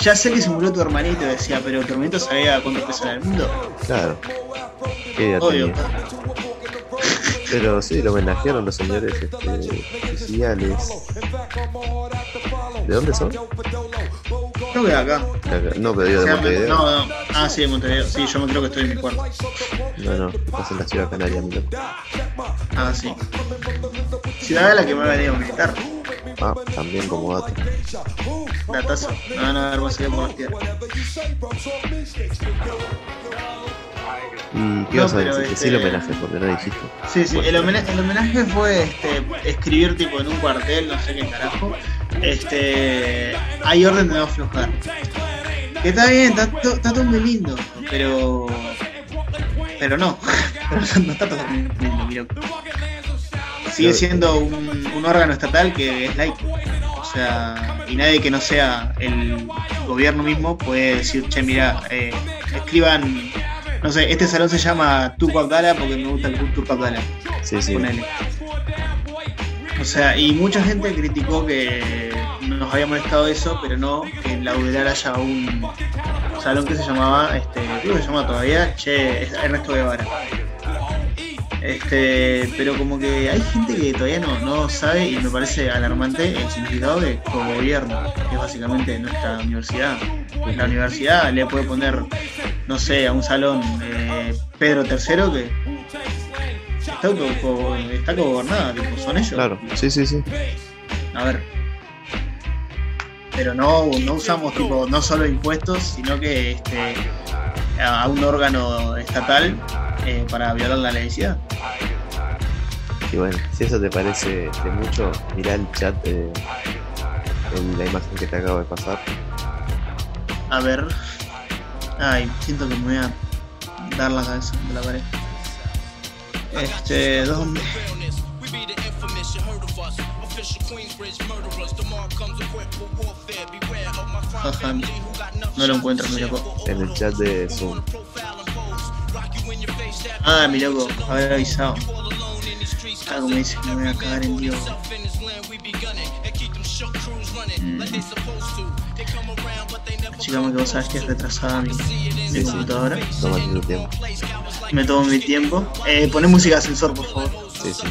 Ya sé que se murió tu hermanito, decía, pero tu hermanito sabía cuánto pesa en el mundo. Claro. ¿Qué idea Obvio. tenía? Pero sí, lo homenajearon los señores este, oficiales. ¿De dónde son? Creo que de acá. De acá. No, pero digo O de sea, Montevideo. no, no. Ah, sí, de Montevideo. Sí, yo me creo que estoy en mi cuarto. No, no, estás en la ciudad canaria, mi loco. Ah, sí. Ciudad a la que me ha venido a visitar. Ah, también como dato. Datazo. A ver más allá por. ¿Y qué No, vas a decir? Que sí este- el homenaje, porque no dijiste. Sí, sí, el homenaje, el homenaje fue este, escribir tipo en un cuartel, no sé qué carajo. Este, hay orden de no aflojar. Que está bien, está, está todo muy lindo, pero. Pero no, pero no está todo muy lindo, mi loco. Sigue siendo un, un órgano estatal que es laico. O sea, y nadie que no sea el gobierno mismo puede decir, che, mira, eh, escriban, no sé, este salón se llama Turco Abdala porque me gusta el Turco Abdala. Sí, sí. Ponele. O sea, y mucha gente criticó que nos había molestado eso, pero no que en la UDELAR haya un salón que se llamaba, este, creo que se llama todavía, Che, es Ernesto Guevara. Este, pero como que hay gente que todavía no, no sabe y me parece alarmante el significado de gobierno, que es básicamente nuestra universidad. La universidad le puede poner, no sé, a un salón eh, Pedro III que está, auto- está gobernada, tipo, son ellos. Claro, sí, sí, sí. A ver. Pero no, no usamos tipo no solo impuestos, sino que este a un órgano estatal eh, para violar la laicidad. Y bueno, si eso te parece de mucho, mirá el chat eh, en la imagen que te acabo de pasar. A ver. Ay, siento que me voy a dar la cabeza de la pared. Este, ¿dónde? Ajá, no lo encuentro, mi loco. En el chat de Zoom. Ah, mi loco, haber avisado. Ah, como dice, me voy a cagar en Dios. Never Chicame que vos sabes que es retrasada mi, mi computadora. Tómate tu tiempo. Me tomo mi tiempo. Eh, poné música de ascensor, por favor. Sí, sí.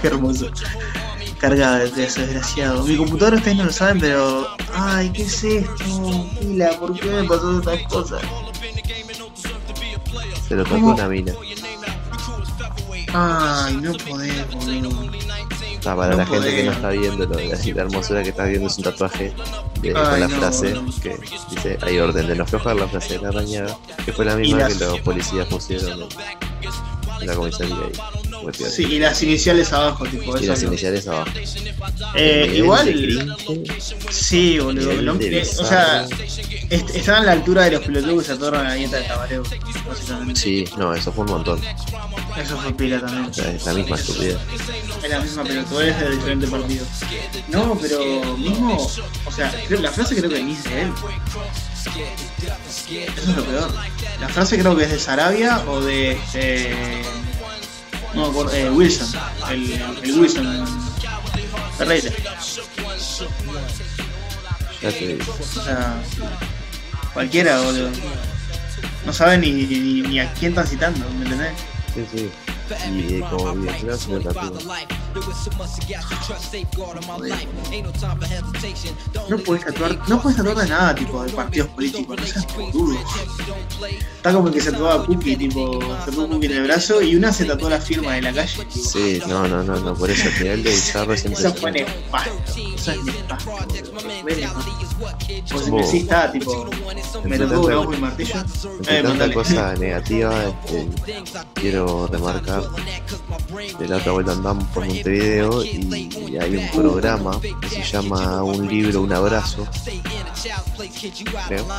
Qué hermoso. cargada de ese desgraciado. Mi computadora ustedes no lo saben, pero. Ay, ¿qué es esto? Pila, ¿por qué me pasó estas cosas? Se lo tocó una mina. Ay, no podés, boludo. Ah, para No la gente que no está viendo, lo- la, la hermosura que está viendo es un tatuaje de- Ay, con la no, frase que dice: Hay orden de no aflojar la frase de la arañada, que fue la misma las- que los policías pusieron la comisaría ahí. retiraron. Sí, y las iniciales abajo, tipo, y las iniciales abajo. Eh, igual. Sí, boludo. no- eh, o sea, est- están a la altura de los pelotudos que se atornan a la dieta de tabareo. Básicamente. Sí, no, eso fue un montón. Eso fue pila también. Sea, es la misma estupidez. Es la misma pelotudez de diferentes partidos. No, pero mismo. O sea, creo- la frase creo que ni es de él. Eso es lo peor. La frase creo que es de Sarabia o de. este, no me acuerdo. eh, Wilson. El, el Wilson. Ferreira. Ya te digo. O sea. Cualquiera, boludo. No saben ni, ni, ni a quién están citando, ¿me entendés? Sí, sí. Y como se tatúa. No puedes tatuar, no puedes tatuar de nada, tipo, de partidos políticos, no seas boludo. Está como el que se tatuaba Cookie, tipo, se tatuó Cookie en el brazo y una se tatuó la firma de la calle. tipo. Sí, no, no, no, no, por eso el nivel de bizarro es Eso fue nefasto, eso es nefasto. boludo. Re nefasto. O si Como- me decís, está, tipo, me tatuó un tanta- ojo y martillo. Entre Eh, tanta cosa negativa, este, quiero remarcar de la otra vuelta andamos por Montevideo y hay un programa que se llama Un libro, un abrazo. Creo, ¿no?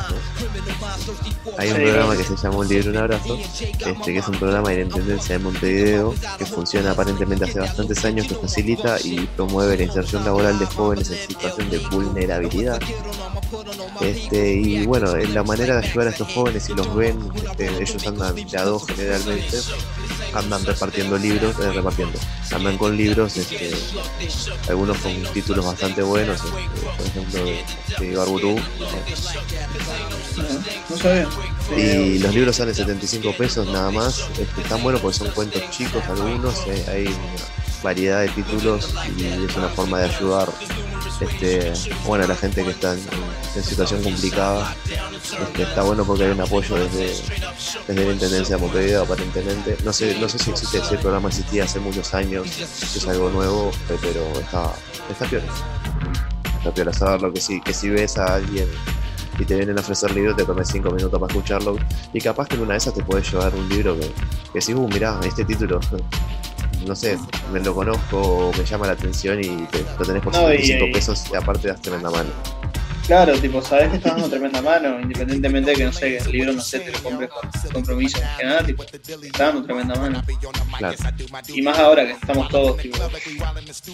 Hay un programa que se llama Un libro, un abrazo, este, que es un programa de la Intendencia de Montevideo que funciona aparentemente hace bastantes años, que facilita y promueve la inserción laboral de jóvenes en situación de vulnerabilidad. Este, y bueno, en la manera de ayudar a estos jóvenes, si los ven, este, ellos andan de a dos generalmente, andan repartiendo libros, eh, repartiendo, andan con libros, este, algunos con títulos bastante buenos, este, por ejemplo de, de Ibarburu, No sabía. y los libros salen 75 pesos nada más, este, están buenos porque son cuentos chicos algunos, eh, hay variedad de títulos y es una forma de ayudar este, bueno, la gente que está en, situación complicada. Este, está bueno porque hay un apoyo desde, desde la Intendencia de Montevideo aparentemente. No sé, no sé si existe, ese programa existía hace muchos años, si es algo nuevo, eh, pero está, está piola. Está piola saberlo que si, que si ves a alguien y te vienen a ofrecer libros, te tomes 5 minutos para escucharlo. Y capaz que en una de esas te puedes llevar un libro que, que si, uh, mirá, este título, no sé, me lo conozco o me llama la atención y te, lo tenés por No, y- 75 y- pesos y aparte das tremenda mano. Claro, tipo, sabes que estás dando tremenda mano, independientemente de que no sé, que el libro no sé, te lo compres compromiso, que nada, tipo, te está dando tremenda mano. Claro. Y más ahora que estamos todos, tipo,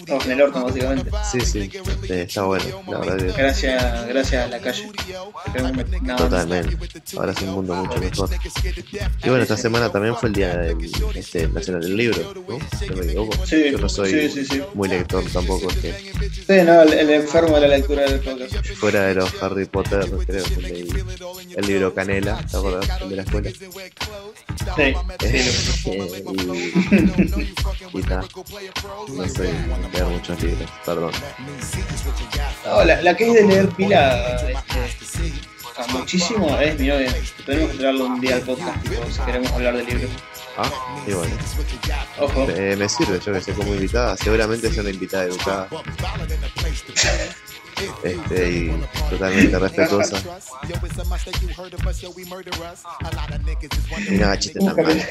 todos en el orto, básicamente. Sí, sí, está bueno, la verdad que Gracias, gracias a la calle. Totalmente. Ahora es un mundo mucho mejor. Y bueno, esta semana también fue el día del, este, nacional del libro, ¿no? No me equivoco. Sí, Yo no soy sí, sí, sí. muy lector tampoco, es que Sí, no, el, el enfermo de la lectura del podcast. fuera de los Harry Potter, creo que leí el libro Canela, ¿te acuerdas? El de la escuela. Sí, Eh, y y ta. No de leer muchos libros, perdón. No, la, la que es de leer pila este, muchísimo es mi novia. Tenemos que traerlo un día al podcast, tipo, si queremos hablar de libros. Ah, y bueno. Ojo. Eh, me sirve, yo que sé, como invitada. Seguramente es una invitada educada. Este, y totalmente respetuosa. Y nada, chiste tan mal.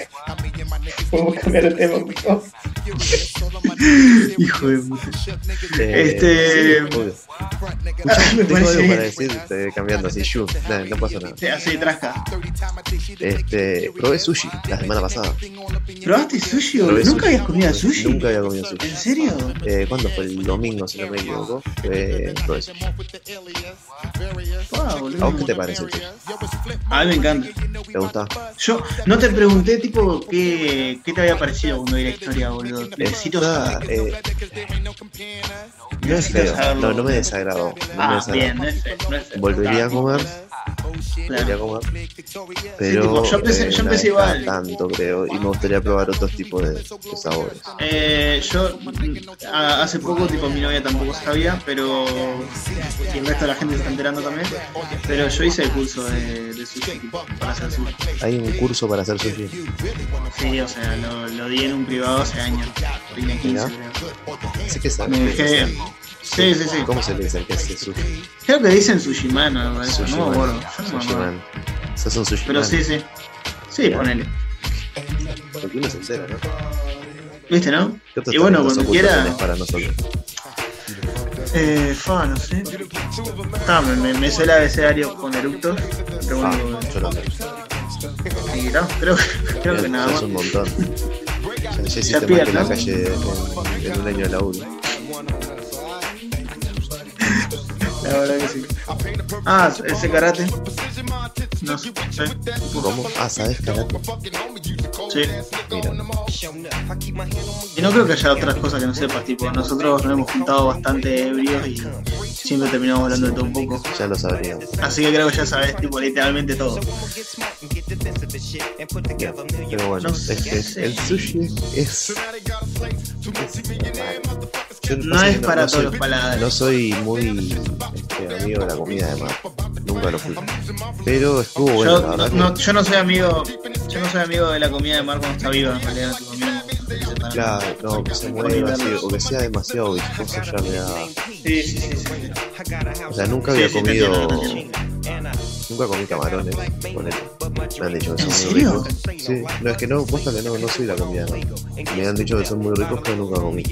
Podemos cambiar de tema. Hijo de puta. Eh, Este- Tengo algo para decir, eh, cambiando así, shu, nah, no pasa nada. Sí, Así, trasca. Este, probé sushi la semana pasada. ¿Probaste sushi o Probé nunca sushi. habías comido sushi? Nunca había comido sushi. ¿En serio? Eh, ¿Cuándo fue? El domingo, si no me equivoco. Eh, probé sushi. Ah, ¿A vos qué te parece sushi? A mí me encanta. ¿Te gusta? Yo no te pregunté, tipo, qué, qué te había parecido cuando vi la historia, boludo. Necesito Está, saber. eh, no es feo. No, no me desagradó. No me Ah, desagradó. bien, no es feo, no es feo. Volvería a Ah, comer, Claro. Pero tipo, yo empecé- eh, yo empecé cada igual. tanto creo y me gustaría probar otros tipos de, de sabores. Eh, yo a- hace poco, tipo, mi novia tampoco sabía, pero. Y el resto de la gente se está enterando también. Pero yo hice el curso de, de sushi para hacer sushi. Hay un curso para hacer sushi. Sí, o sea, lo, lo di en un privado hace años. Tenía 15, Mirá. creo. Sí que sabes. Me dejé. Sí, sí, sí. ¿Cómo se le dice que es el sushi? Creo que dicen Sushimano, algo de eso, no me man. acuerdo. Yo no me Sushi acuerdo. man. Sos un sushi Pero sí, sí. Sí, ponele. Porque uno se entera, ¿no? ¿Viste, no? ¿Qué Y bueno, cuando quiera. para nosotros? Eh, fa, no sé. Ah, me, me, el abecedario con eructos. Pero Ah, bueno, yo no sé. y no, creo, creo que nada es más. un montón. Ya, hiciste más que pierdo, la calle en, en un año de la. La verdad que sí. Ah, ese karate. No sé. ¿Cómo? Ah, ¿sabes karate? sí. Mira, Y no creo que haya otras cosas que no sepas. Tipo, nosotros nos hemos juntado bastante ebrios y siempre terminamos hablando de todo un poco. ya lo sabríamos. Así que creo que ya sabes, tipo, literalmente todo. Bien. Pero bueno, No es que sí. el sushi es. es Yo No es para todos los paladares. No soy muy este, amigo de la comida de mar. Nunca lo fui. Pero estuvo bueno, Yo la no, que- yo no soy amigo, yo no soy amigo de la comida de mar cuando está viva, en realidad. Claro, no, que se mueva así, o que sea demasiado viscoso ya me da. Sí, sí, sí, sí. O sea, nunca había comido. Nunca comí camarones, ponele. Me han dicho que ¿En son muy serio? ricos. Sí, no es que no, posta que no, no soy la comida. ¿no? Me han dicho que son muy ricos, pero nunca comí.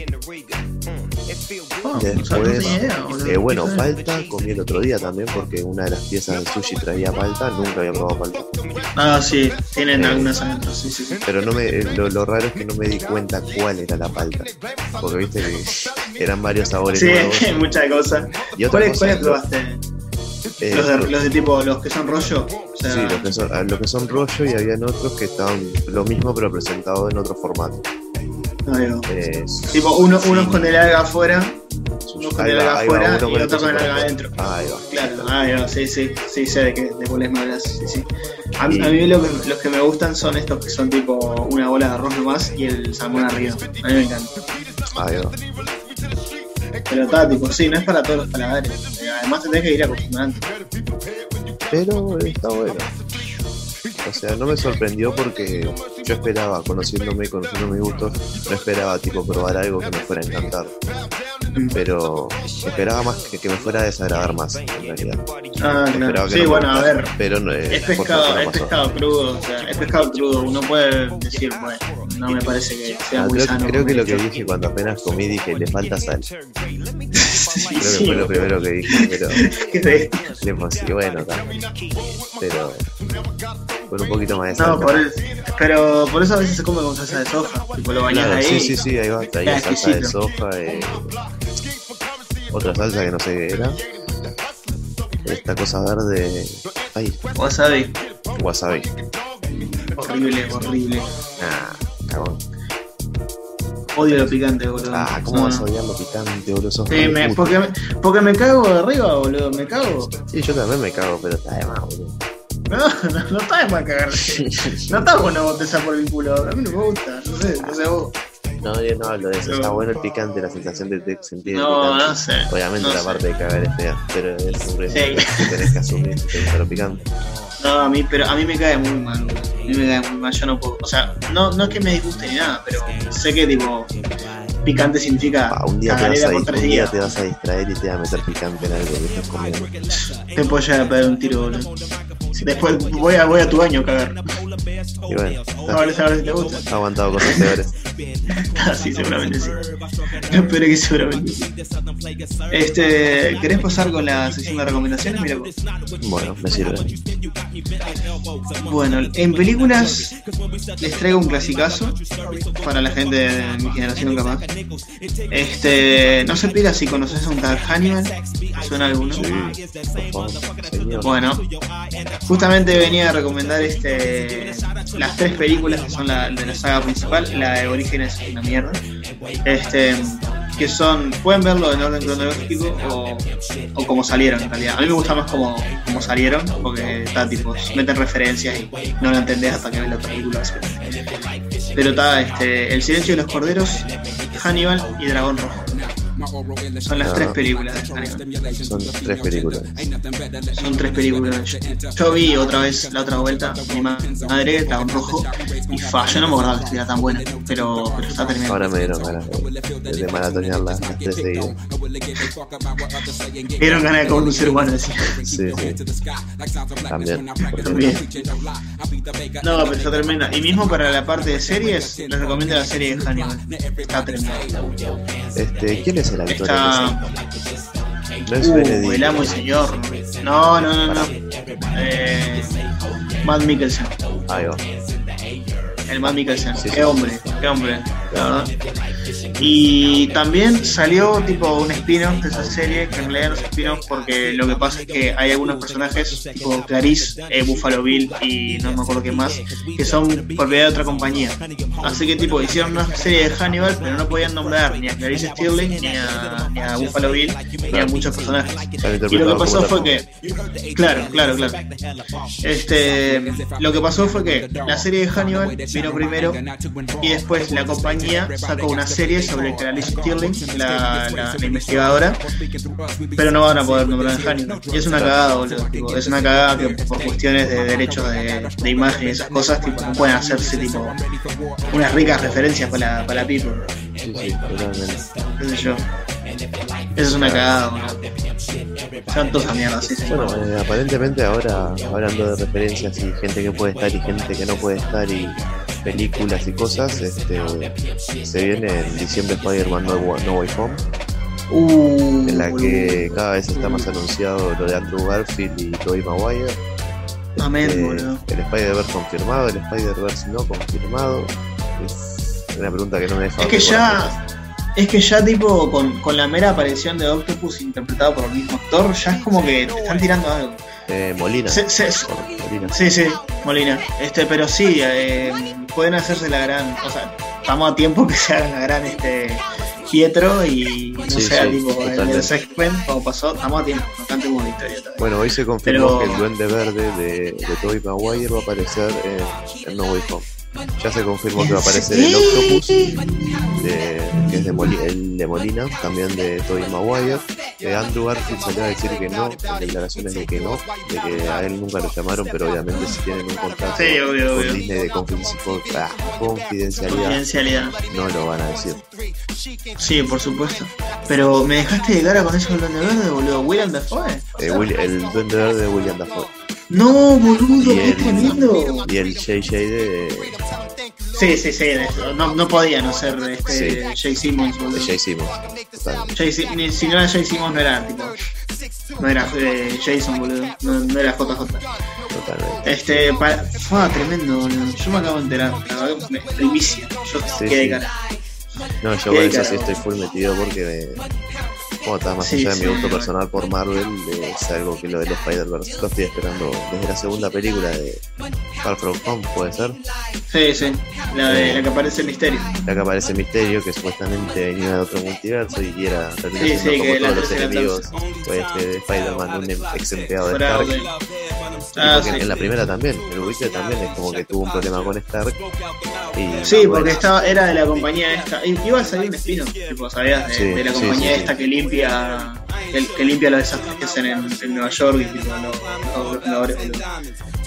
Oh, no después, idea, eh, bueno, palta comí el otro día también porque una de las piezas del sushi traía palta, nunca había probado palta. Ah, sí, tienen Eh, algunas adentro, sí, sí, sí. Pero no me, lo, lo raro es que no me di cuenta cuál era la palta. Porque viste que eran varios sabores Sí, nuevos. muchas cosas. ¿Cuáles cosa, probaste? eh, Los de, los de tipo, los que son rollo. O sea, Sí, los que, son, ah, los que son rollo y habían otros que estaban lo mismo pero presentado en otro formato. Va. Eh, tipo uno, sí, unos con el alga afuera, unos con ahí el va, alga va, afuera uno y otro con el alga adentro. Ahí va. Claro, ahí va, sí, sí, sí, sé de qué, de cuáles me hablas, sí, sí. A mí, Y- a mí lo que, los que me gustan son estos que son tipo una bola de arroz nomás y el salmón arriba. A mí me encanta. Ahí va. Pero está tipo, sí, no es para todos los paladares. Además te tenés que ir acostumbrando. Pero está bueno. O sea, no me sorprendió porque yo esperaba, conociéndome, conociendo mis gustos, no esperaba tipo probar algo que me fuera a encantar. Pero esperaba más que, que me fuera a desagradar más, en realidad. Ah, claro. Sí, no bueno, a ver. Pero no, eh, Es pescado, es pescado crudo, o sea, es pescado crudo. Uno puede decir, bueno, no me parece que sea Ah, muy creo, sano. creo que lo que dije cuando apenas comí dije le falta sal. esto". Creo que Sí, fue lo primero que dije, pero ¿qué te- le bueno, tal. Pero con un poquito más de sal. No, por eso. Pero por eso a veces se come con salsa de soja. Tipo, lo bañas Claro, ahí. sí, sí, sí, ahí va, Queda salsa de soja, eh, otra salsa que no sé qué era. Esta cosa verde, ay, Wasabi. wasabi. Horrible, horrible. Nah, cagón. Odio lo picante, boludo. Ah, ¿cómo No. vas a odiar lo picante, boludo? Sos Sí, me- porque, me, porque me cago de arriba, boludo. Me cago. Sí, yo también me cago, pero está de más, boludo. No, no, no está de más cagarse. No está bueno boteza por el culo. A mí no me gusta. No sé, no sé vos. No, yo no hablo de eso, No. está bueno el picante, la sensación de, de sentir el No, picante. no sé. Obviamente no la sé. parte de cagar es fea, pero es un riesgo Sí. que tenés que asumir si te picante. No, a mí, pero a mí me cae muy mal. A mí me cae muy mal, yo no puedo. O sea, no, no es que me disguste ni nada, pero sé que tipo picante significa Pa, un, día te vas a, por un día te vas a distraer y te vas a meter picante en algo que estás comiendo. Te puedo llegar a pegar un tiro, boludo. Después voy a, voy a tu baño a cagar. Y bueno, si te gusta. ha aguantado cosas peores. Ah, sí, seguramente sí. Lo peor es que seguramente sí. Este, ¿querés pasar con la sección de recomendaciones? Mira vos. Bueno, me sirve. Bueno, en películas les traigo un clasicazo para la gente de mi generación capaz. Este, no se pida si conoces a un tal Hannibal. ¿Suena alguno? Sí, por favor, señor. Bueno, justamente venía a recomendar este las tres películas que son la de la saga principal. La de Orígenes es una mierda. Este, que son, pueden verlo en orden cronológico o, o como salieron en realidad. A mí me gusta más como, como salieron, porque está tipo, meten referencias y no lo entendés hasta que ves la película. Pero está este, El silencio de los corderos, Hannibal y Dragón Rojo. Son las tres películas. Son tres películas. Son tres películas. Yo vi otra vez la otra vuelta, mi ma- madre, Dragón Rojo, y fa, yo no me acordaba que estuviera tan buena, pero, pero está tremendo. Ahora me dieron ganas de, de maratonear las, tres seguidas. Dieron ganas de comer un ser humano, decía. Sí, sí. También. También. No, pero está tremenda. Y mismo para la parte de series, les recomiendo la serie de Hannibal. Está tremenda. Este, ¿Quién es actor? Está. ese? No es Uh, Benedict. el amo y señor. No, no, no, no. Eh, Matt Mikkelsen. Ahí va. El Matt Mikkelsen. Sí, qué hombre, qué hombre. la verdad. Y también salió tipo un spin-off de esa serie, que en realidad no es spin-off porque lo que pasa es que hay algunos personajes, tipo Clarice, eh, Buffalo Bill y no me acuerdo qué más, que son propiedad de otra compañía. Así que tipo hicieron una serie de Hannibal, pero no podían nombrar ni a Clarice Stirling, ni a, ni a Buffalo Bill, ni a muchos personajes. Y lo que pasó como fue que, claro, claro, claro. Este, lo que pasó fue que la serie de Hannibal vino primero y después la compañía sacó una serie sobre Clarice Stirling, la, la- la investigadora, pero no van a poder nombrar a Hannibal. Y es una cagada, boludo. tipo, es una cagada que por cuestiones de derechos de, de imagen y esas cosas, tipo, no pueden hacerse tipo unas ricas referencias para la, para la people. Sí, sí, totalmente. qué sé yo. Eso es una cagada, boludo. Son todas esas mierdas, sí, sí. Bueno, eh, aparentemente ahora, hablando de referencias y gente que puede estar y gente que no puede estar y películas y cosas, este, se viene en diciembre Spider-Man No, No Way Home, Uh, en la que cada vez está más anunciado lo de Andrew Garfield y Tobey Maguire. Amén, Eh, boludo. el Spider-Verse confirmado, el Spider-Verse no confirmado. Es una pregunta que no me deja Es que ya. Es que ya, tipo, con, con la mera aparición de Octopus interpretado por el mismo actor, ya es como que te están tirando algo. Eh, Molina. Se- se- Molina. sí, sí, Molina. Este, pero sí, eh, pueden hacerse la gran. O sea, estamos a tiempo que se hagan la gran este Pietro y no Sí, sea sí, tipo el totalmente. de X-Men, como pasó, estamos a tiempo, cantemos la historia todavía. Bueno, hoy se confirmó Pero- que el Duende Verde de, de Tobey Maguire va a aparecer en, en No Way Home. Ya se confirmó que va a aparecer el Octopus, de- que es de Moli- el de Molina, también de Tobey Maguire. Eh, Andrew Garfield salió a decir que no, en declaraciones de que no, de que a él nunca lo llamaron, pero obviamente si tienen un contrato Sí, obvio, con obvio. Disney de confidencialidad, ah, confidencialidad, Confidencialidad. no lo van a decir. Sí, por supuesto. Pero me dejaste de cara con eso del Duende Verde, boludo. William Dafoe. Eh, Will- el Duende Verde de William Dafoe No, boludo, Y qué el- tremendo. y el JJ de, Sí, sí, sí, de eso. No, no podía no ser este Sí. Jay Simmons, boludo. Jay Simmons. Jay Si- no era Jay Simmons, no era tipo. No era eh, Jason, boludo. No, no era JJ. Totalmente. Este, para, fue tremendo, boludo. Yo me acabo de enterar. Me- primicia. Yo Sí, quedé sí. cara. No, yo con eso sí estoy full metido porque me- como está más Sí, allá de sí, mi gusto bueno. personal por Marvel, eh, es algo que lo del Spider-Verse lo estoy esperando desde la segunda película de Far From Home, puede ser, Sí, sí. La, de, la que aparece en Misterio. la que aparece Misterio, que supuestamente venía de otro multiverso y era Sí, sí, como que todos los enemigos pues, este, de Spider-Man, un ex empleado de Stark. Ah, sí. en la primera también, el Witcher también es como que tuvo un problema con Stark. Y, Sí, bueno, porque estaba, era de la compañía esta. Iba a salir un espino, tipo, ¿sabías? De, Sí, de la compañía sí, esta que limpia que, que limpia los desastres que hacen en, en Nueva York y tipo.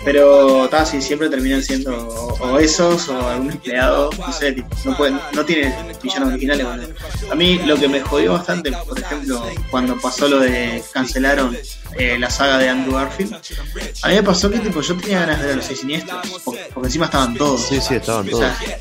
Pero ta, sí, siempre terminan siendo o, o esos o algún empleado, no sé, tipo, no, pueden, no tienen villanos originales. boludo. A mí lo que me jodió bastante, por ejemplo, cuando pasó lo de cancelaron eh, la saga de Andrew Garfield, a mí me pasó que tipo yo tenía ganas de ver a los seis siniestros, porque, porque encima estaban todos. Sí, sí, estaban O todos. sea,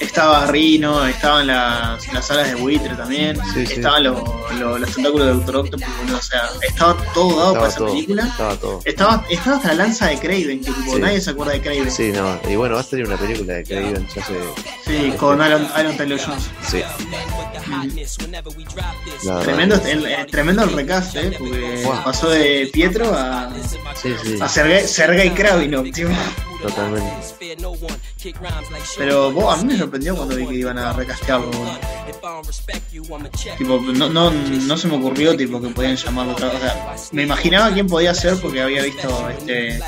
estaba Rino, estaban las, las alas de buitre también, Sí, sí. estaban los, los, los tentáculos de Doctor Octopus, o sea, estaba todo dado para Estaba esa todo. película. Estaba todo. Estaba, estaba hasta la lanza de Craven, que tipo, Sí. nadie se acuerda de Craven. Sí, Sí, no. Y bueno, va a salir una película de Craven, ya se. con Aaron, Aaron Taylor Jones. Sí. Tremendo, el, el- tremendo el recast, eh, porque Wow. pasó de Pietro a, Sí, sí. a Sergei, Sergei Kravinov, tipo. Totalmente. Pero vos, a mí me sorprendió cuando vi que iban a recastearlo. Tipo, no, no, no se me ocurrió tipo que podían llamarlo otra O sea, me imaginaba quién podía ser porque había visto este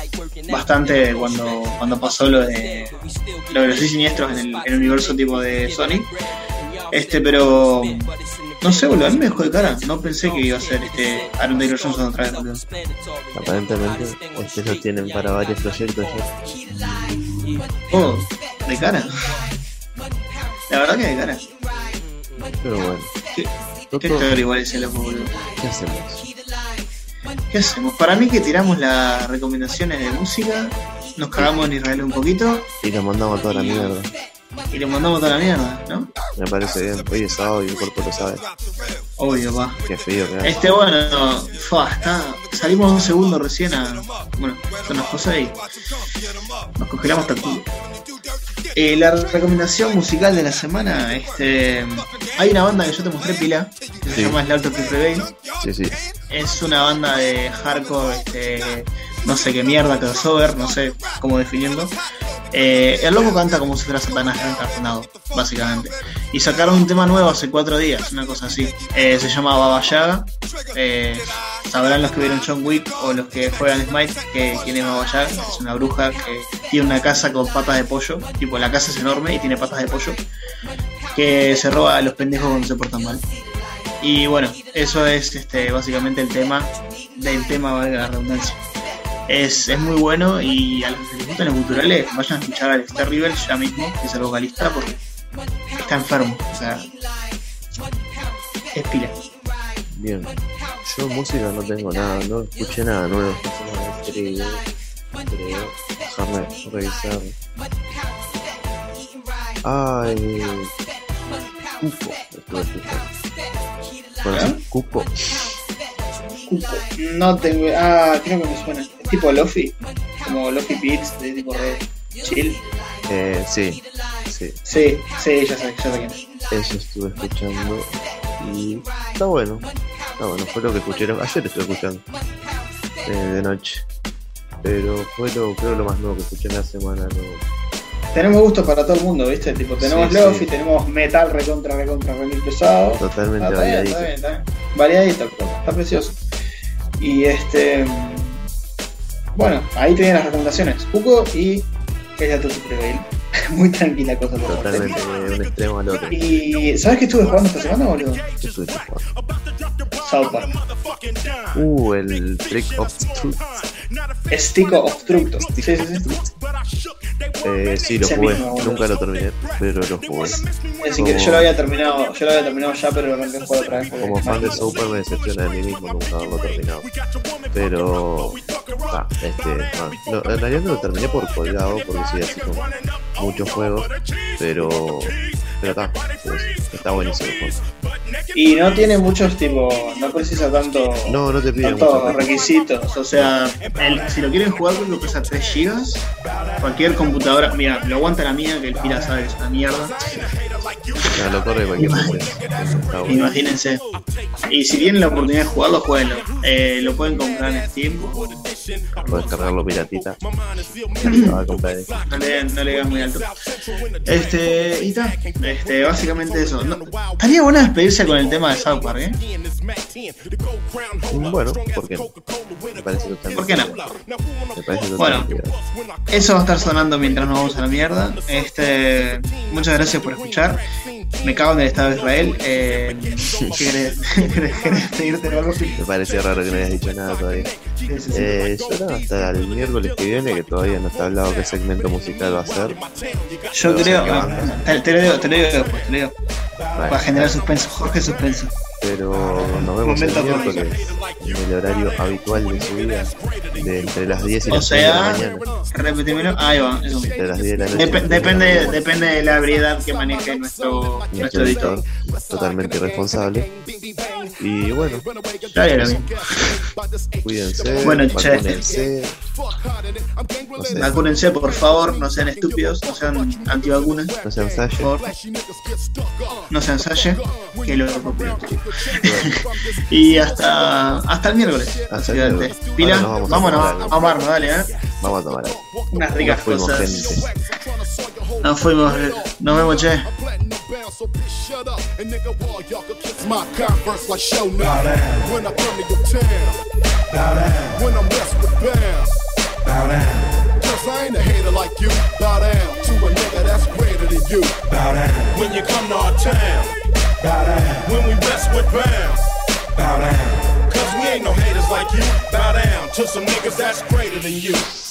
bastante cuando, cuando pasó lo de lo de los seis siniestros en el, en el universo tipo de Sonic. Este, pero no sé, boludo, a mí me dejó de cara. No pensé que iba a ser este Aaron Taylor Johnson otra vez, boludo. Aparentemente, este lo tienen para varios proyectos Oh, de cara. La verdad que de cara. Pero bueno, Qué, qué igual ese loco, boludo. ¿qué hacemos? ¿Qué hacemos? Para mí que tiramos las recomendaciones de música, nos cagamos en Israel un poquito Y lo mandamos a toda la mierda. Y le mandamos toda la mierda, ¿no? Me parece bien. Hoy es sábado y el cuerpo lo sabe. Obvio, va. Qué frío que hace. Este bueno, fua, está, salimos un segundo recién a. Bueno, son las cosas y nos congelamos hasta el culo. Eh, la recomendación musical de la semana, este. Hay una banda que yo te mostré pila, que se llama Slaughter to Prevail. Sí, sí. Es una banda de hardcore, este, no sé qué mierda, crossover, no sé cómo definirlo. Eh, el loco canta como si fuera Satanás reencarnado, básicamente. Y sacaron un tema nuevo hace cuatro días, una cosa así. Eh, se llama Baba Yaga. Eh, sabrán los que vieron John Wick o los que juegan Smite que quién es Baba Yaga. Es una bruja que tiene una casa con patas de pollo. Tipo, la casa es enorme y tiene patas de pollo. Que se roba a los pendejos cuando se portan mal. Y bueno, eso es este, básicamente el tema del tema, valga la redundancia. Es, es muy bueno y a los que les gustan los culturales vayan a escuchar a Alex Terrible ya mismo, que es el vocalista, porque está enfermo. O sea, es pila. Bien. Yo música no tengo nada, no escuché nada nuevo creo. Creo. Déjame revisar. Ay. Cupo, escuchando. ¿Conoces Cupo? No tengo. Ah, creo que me suena. Tipo Lofi, como Lofi Beats, de tipo re chill. Eh, sí, sí. Sí, sí, ya sé, ya sé quién es. Eso estuve escuchando. Y está bueno. Está bueno, fue lo que escuché. Ayer estuve escuchando. eh, de noche. Pero fue lo, creo lo más nuevo que escuché en la semana. ¿no? Tenemos gustos para todo el mundo, ¿viste? Tipo, tenemos Sí, Lofi, sí. tenemos metal recontra, recontra, recontra pesado. Totalmente Ah, está bien, variadito. está bien, está bien. Variadito, está precioso. Y este. Bueno, ahí tienen las recomendaciones. Cuco y. que es la Tutu Prevail. Muy tranquila cosa por. Totalmente de un extremo al otro. Y. ¿Sabes qué estuve jugando esta semana, boludo? ¿Qué estuviste jugando? South Park. Uh, el Trick of Truth. Stico Obstructo. Sí, sí, sí. Eh, sí, lo jugué. mismo. Nunca lo terminé, pero lo jugué. Es decir, que yo lo había terminado, yo lo había terminado ya, pero lo a jugar otra vez. Como fan de Super me decepciona de mí mismo nunca haberlo terminado. Pero. Ah, este. ah, no, en realidad no lo terminé por colgado, porque sí, así como muchos juegos. Pero. Pero está. es- Está buenísimo el juego. Y no tiene muchos tipo, no precisa tanto, No, no te piden tantos mucho. requisitos. O sea, el- si lo quieren jugar creo que pesa 3 GB. Cualquier computadora, mira, lo aguanta la mía, que el pila sabe que es una mierda. Ya, lo corre cualquier bueno. Imagínense. Y si tienen la oportunidad de jugarlo, jueguenlo. Eh, lo pueden comprar en Steam. Puedes cargarlo piratita. Ahí. No le, no le digas muy alto. Este, y ta, este, básicamente eso. No, estaría bueno despedirse con el tema de South Park, ¿eh? Bueno, ¿por qué no? Me parece totalmente. ¿Por qué no? Me parece Bueno. Eso va a estar sonando mientras nos vamos a la mierda. Este, muchas gracias por escuchar. Me cago en el Estado de Israel. Eh, ¿Qué querés? ¿Querés querés pedirte algo? Me parecía raro que no hayas dicho nada todavía. Eh, yo no, hasta el miércoles que viene, que todavía no está hablado qué segmento musical va a ser. Yo creo. Te, te lo digo, te lo digo después, te lo digo. Bueno, Para generar suspenso. Jorge suspenso. Pero nos vemos el miércoles en el horario habitual de subida, de entre las 10 y O las 6 de la sea, mañana. repetímelo. Ahí va, eso. Entre las 10 de la noche. y Dep- las 10 de la depende, depende de la habilidad que maneje nuestro, Nuestro nuestro editor. editor, totalmente irresponsable. Y bueno, cuídense, Bueno, che. vacúnense. No sé, Vacúnense, por favor, no sean estúpidos, no sean antivacunas, no se favor. No se ensaye, que lo copio. y hasta, hasta el miércoles. Hasta el miércoles. Pila, vamos a vámonos, tomar algo. a amarnos, dale, eh. Vamos a tomar algo. Unas ricas Nos fuimos, cosas. gente. Nos fuimos. Nos vemos, che. My converse like show now. When I come to your town. When I mess with Bam. Cause I ain't a hater like you. Bow down to a nigga that's greater than you. When you come to our town, when we rest with Bam, Cause we ain't no haters like you. Bow down to some niggas that's greater than you.